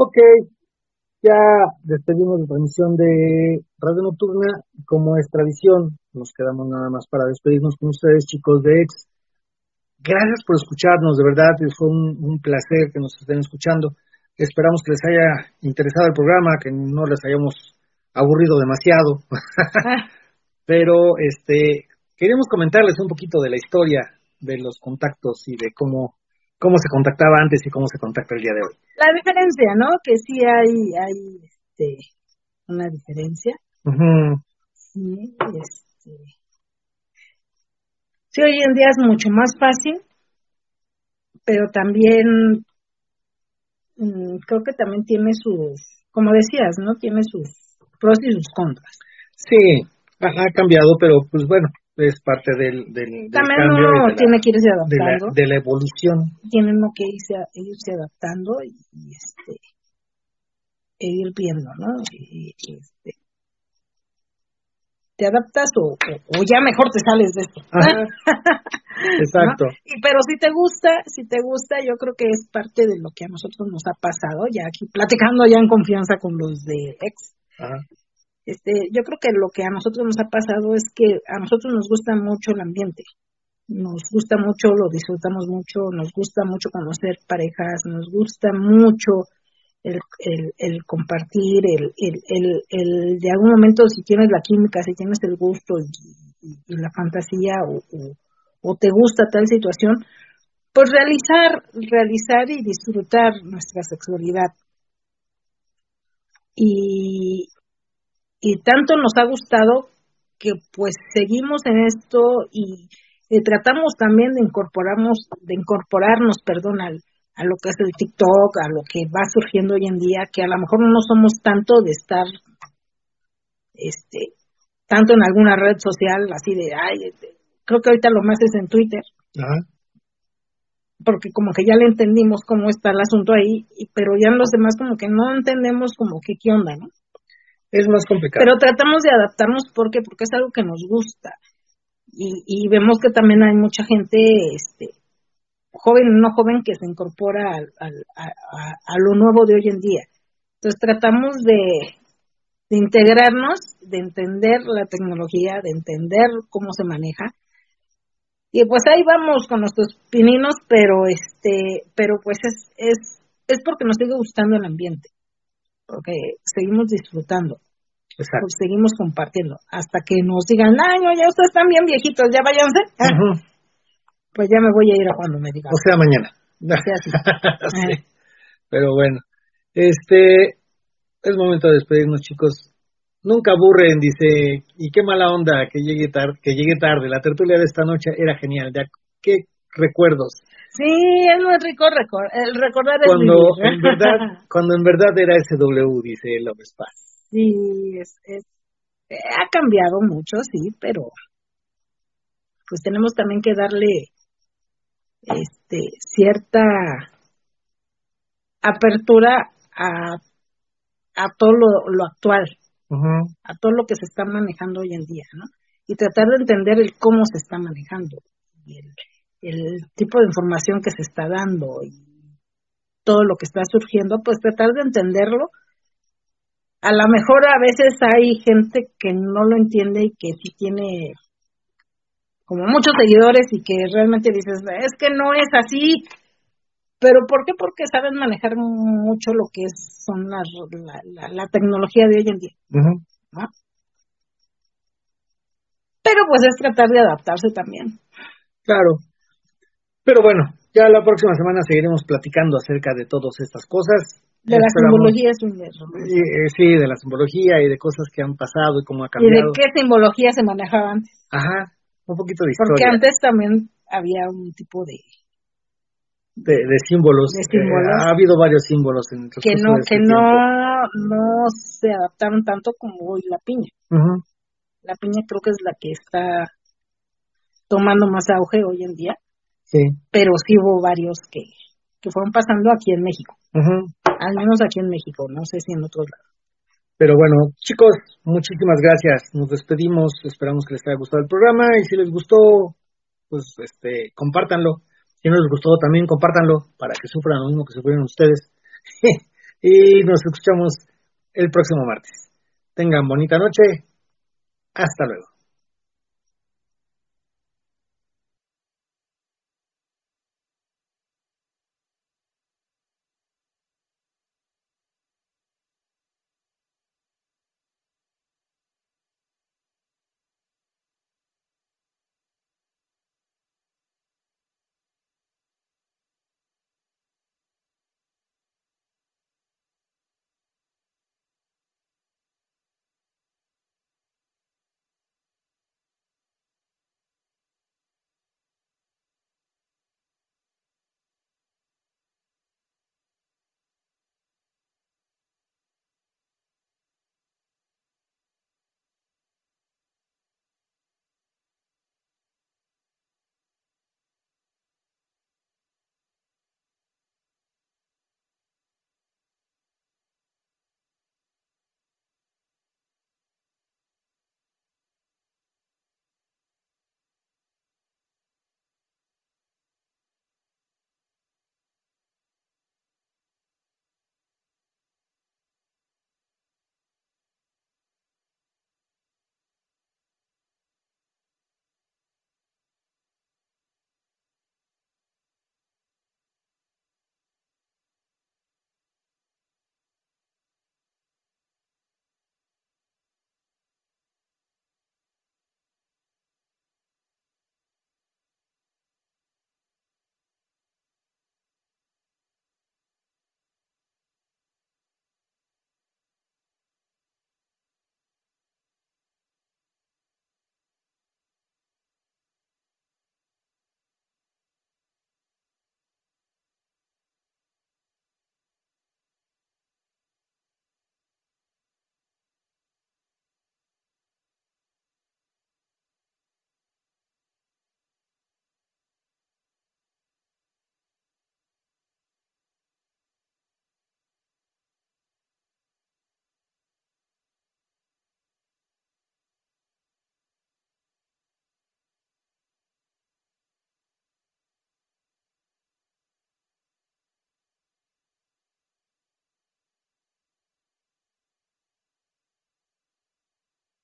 Ok, ya despedimos la transmisión de Radio Nocturna. Como es tradición, nos quedamos nada más para despedirnos con ustedes, chicos de Ex. Gracias por escucharnos, de verdad, fue un, placer que nos estén escuchando. Esperamos que les haya interesado el programa, que no les hayamos aburrido demasiado. Pero este queríamos comentarles un poquito de la historia de los contactos y de cómo, cómo se contactaba antes y cómo se contacta el día de hoy. La diferencia, ¿no? Que sí hay, hay este, una diferencia. Sí, este. Sí, hoy en día es mucho más fácil, pero también mm, creo que también tiene sus, como decías, ¿no? Tiene sus pros y sus contras. Sí, ha, cambiado, pero pues bueno, es parte del, del, También uno tiene que irse adaptando. De la, evolución. Tiene uno que irse, irse adaptando y, este e ir viendo, ¿no? Y, este, te adaptas o, o, ya mejor te sales de esto. Exacto. y, pero si te gusta, si te gusta, yo creo que es parte de lo que a nosotros nos ha pasado, ya aquí platicando ya en confianza con los de ex. Ajá. Este, yo creo que lo que a nosotros nos ha pasado es que a nosotros nos gusta mucho el ambiente, nos gusta mucho, lo disfrutamos mucho, nos gusta mucho conocer parejas, nos gusta mucho el, el, compartir, el, el, el, de algún momento si tienes la química, si tienes el gusto y, la fantasía o, o, te gusta tal situación, pues realizar, realizar y disfrutar nuestra sexualidad. Y, y tanto nos ha gustado que pues seguimos en esto y tratamos también de incorporarnos, de incorporarnos, perdón, al, a lo que es el TikTok, a lo que va surgiendo hoy en día, que a lo mejor no somos tanto de estar, este, tanto en alguna red social, así de, ay, este, creo que ahorita lo más es en Twitter. Porque como que ya le entendimos cómo está el asunto ahí, pero ya los demás como que no entendemos como que qué onda, ¿no? es más complicado. Pero tratamos de adaptarnos porque porque es algo que nos gusta y, y vemos que también hay mucha gente, este, joven o no joven, que se incorpora al, a, a, lo nuevo de hoy en día. Entonces tratamos de, de integrarnos, de entender la tecnología, de entender cómo se maneja. Y pues ahí vamos con nuestros pininos, pero este, pero pues es, es, es porque nos sigue gustando el ambiente porque seguimos disfrutando. Exacto. seguimos compartiendo hasta que nos digan, ay, no, ya ustedes están bien viejitos, ya váyanse. Pues ya me voy a ir a cuando me digan. O sea, mañana. Pero bueno, este es momento de despedirnos, chicos. Nunca aburren, dice, y qué mala onda que llegue tarde, que llegue tarde. La tertulia de esta noche era genial. Ya, qué recuerdos. Sí, es muy rico el recordar cuando en verdad Cuando en verdad era SW, dice López Paz. Sí, es, ha cambiado mucho, sí, pero pues tenemos también que darle este cierta apertura a, a todo lo, actual, a todo lo que se está manejando hoy en día, ¿no? Y tratar de entender el cómo se está manejando y el, el tipo de información que se está dando y todo lo que está surgiendo, pues tratar de entenderlo. A lo mejor a veces hay gente que no lo entiende y que sí tiene como muchos seguidores y que realmente dices, es que no es así. ¿Pero por qué? Porque saben manejar mucho lo que es, son la, la, tecnología de hoy en día. Pero pues es tratar de adaptarse también. Claro, pero bueno, ya la próxima semana seguiremos platicando acerca de todas estas cosas. De la simbología es un eh, Sí, de la simbología y de cosas que han pasado y cómo ha cambiado. ¿Y de qué simbología se manejaba antes? Ajá, un poquito de historia. Porque antes también había un tipo de... De, símbolos. De símbolos. ha habido varios símbolos en que no que no no se adaptaron tanto como hoy la piña. La piña creo que es la que está tomando más auge hoy en día. Sí. Pero sí hubo varios que, que fueron pasando aquí en México. Al menos aquí en México, no sé si en otros lados. Pero bueno, chicos, muchísimas gracias. Nos despedimos. Esperamos que les haya gustado el programa y si les gustó, pues este, compártanlo. Si no les gustó, también compártanlo para que sufran lo mismo que sufrieron ustedes. y nos escuchamos el próximo martes. Tengan bonita noche. Hasta luego.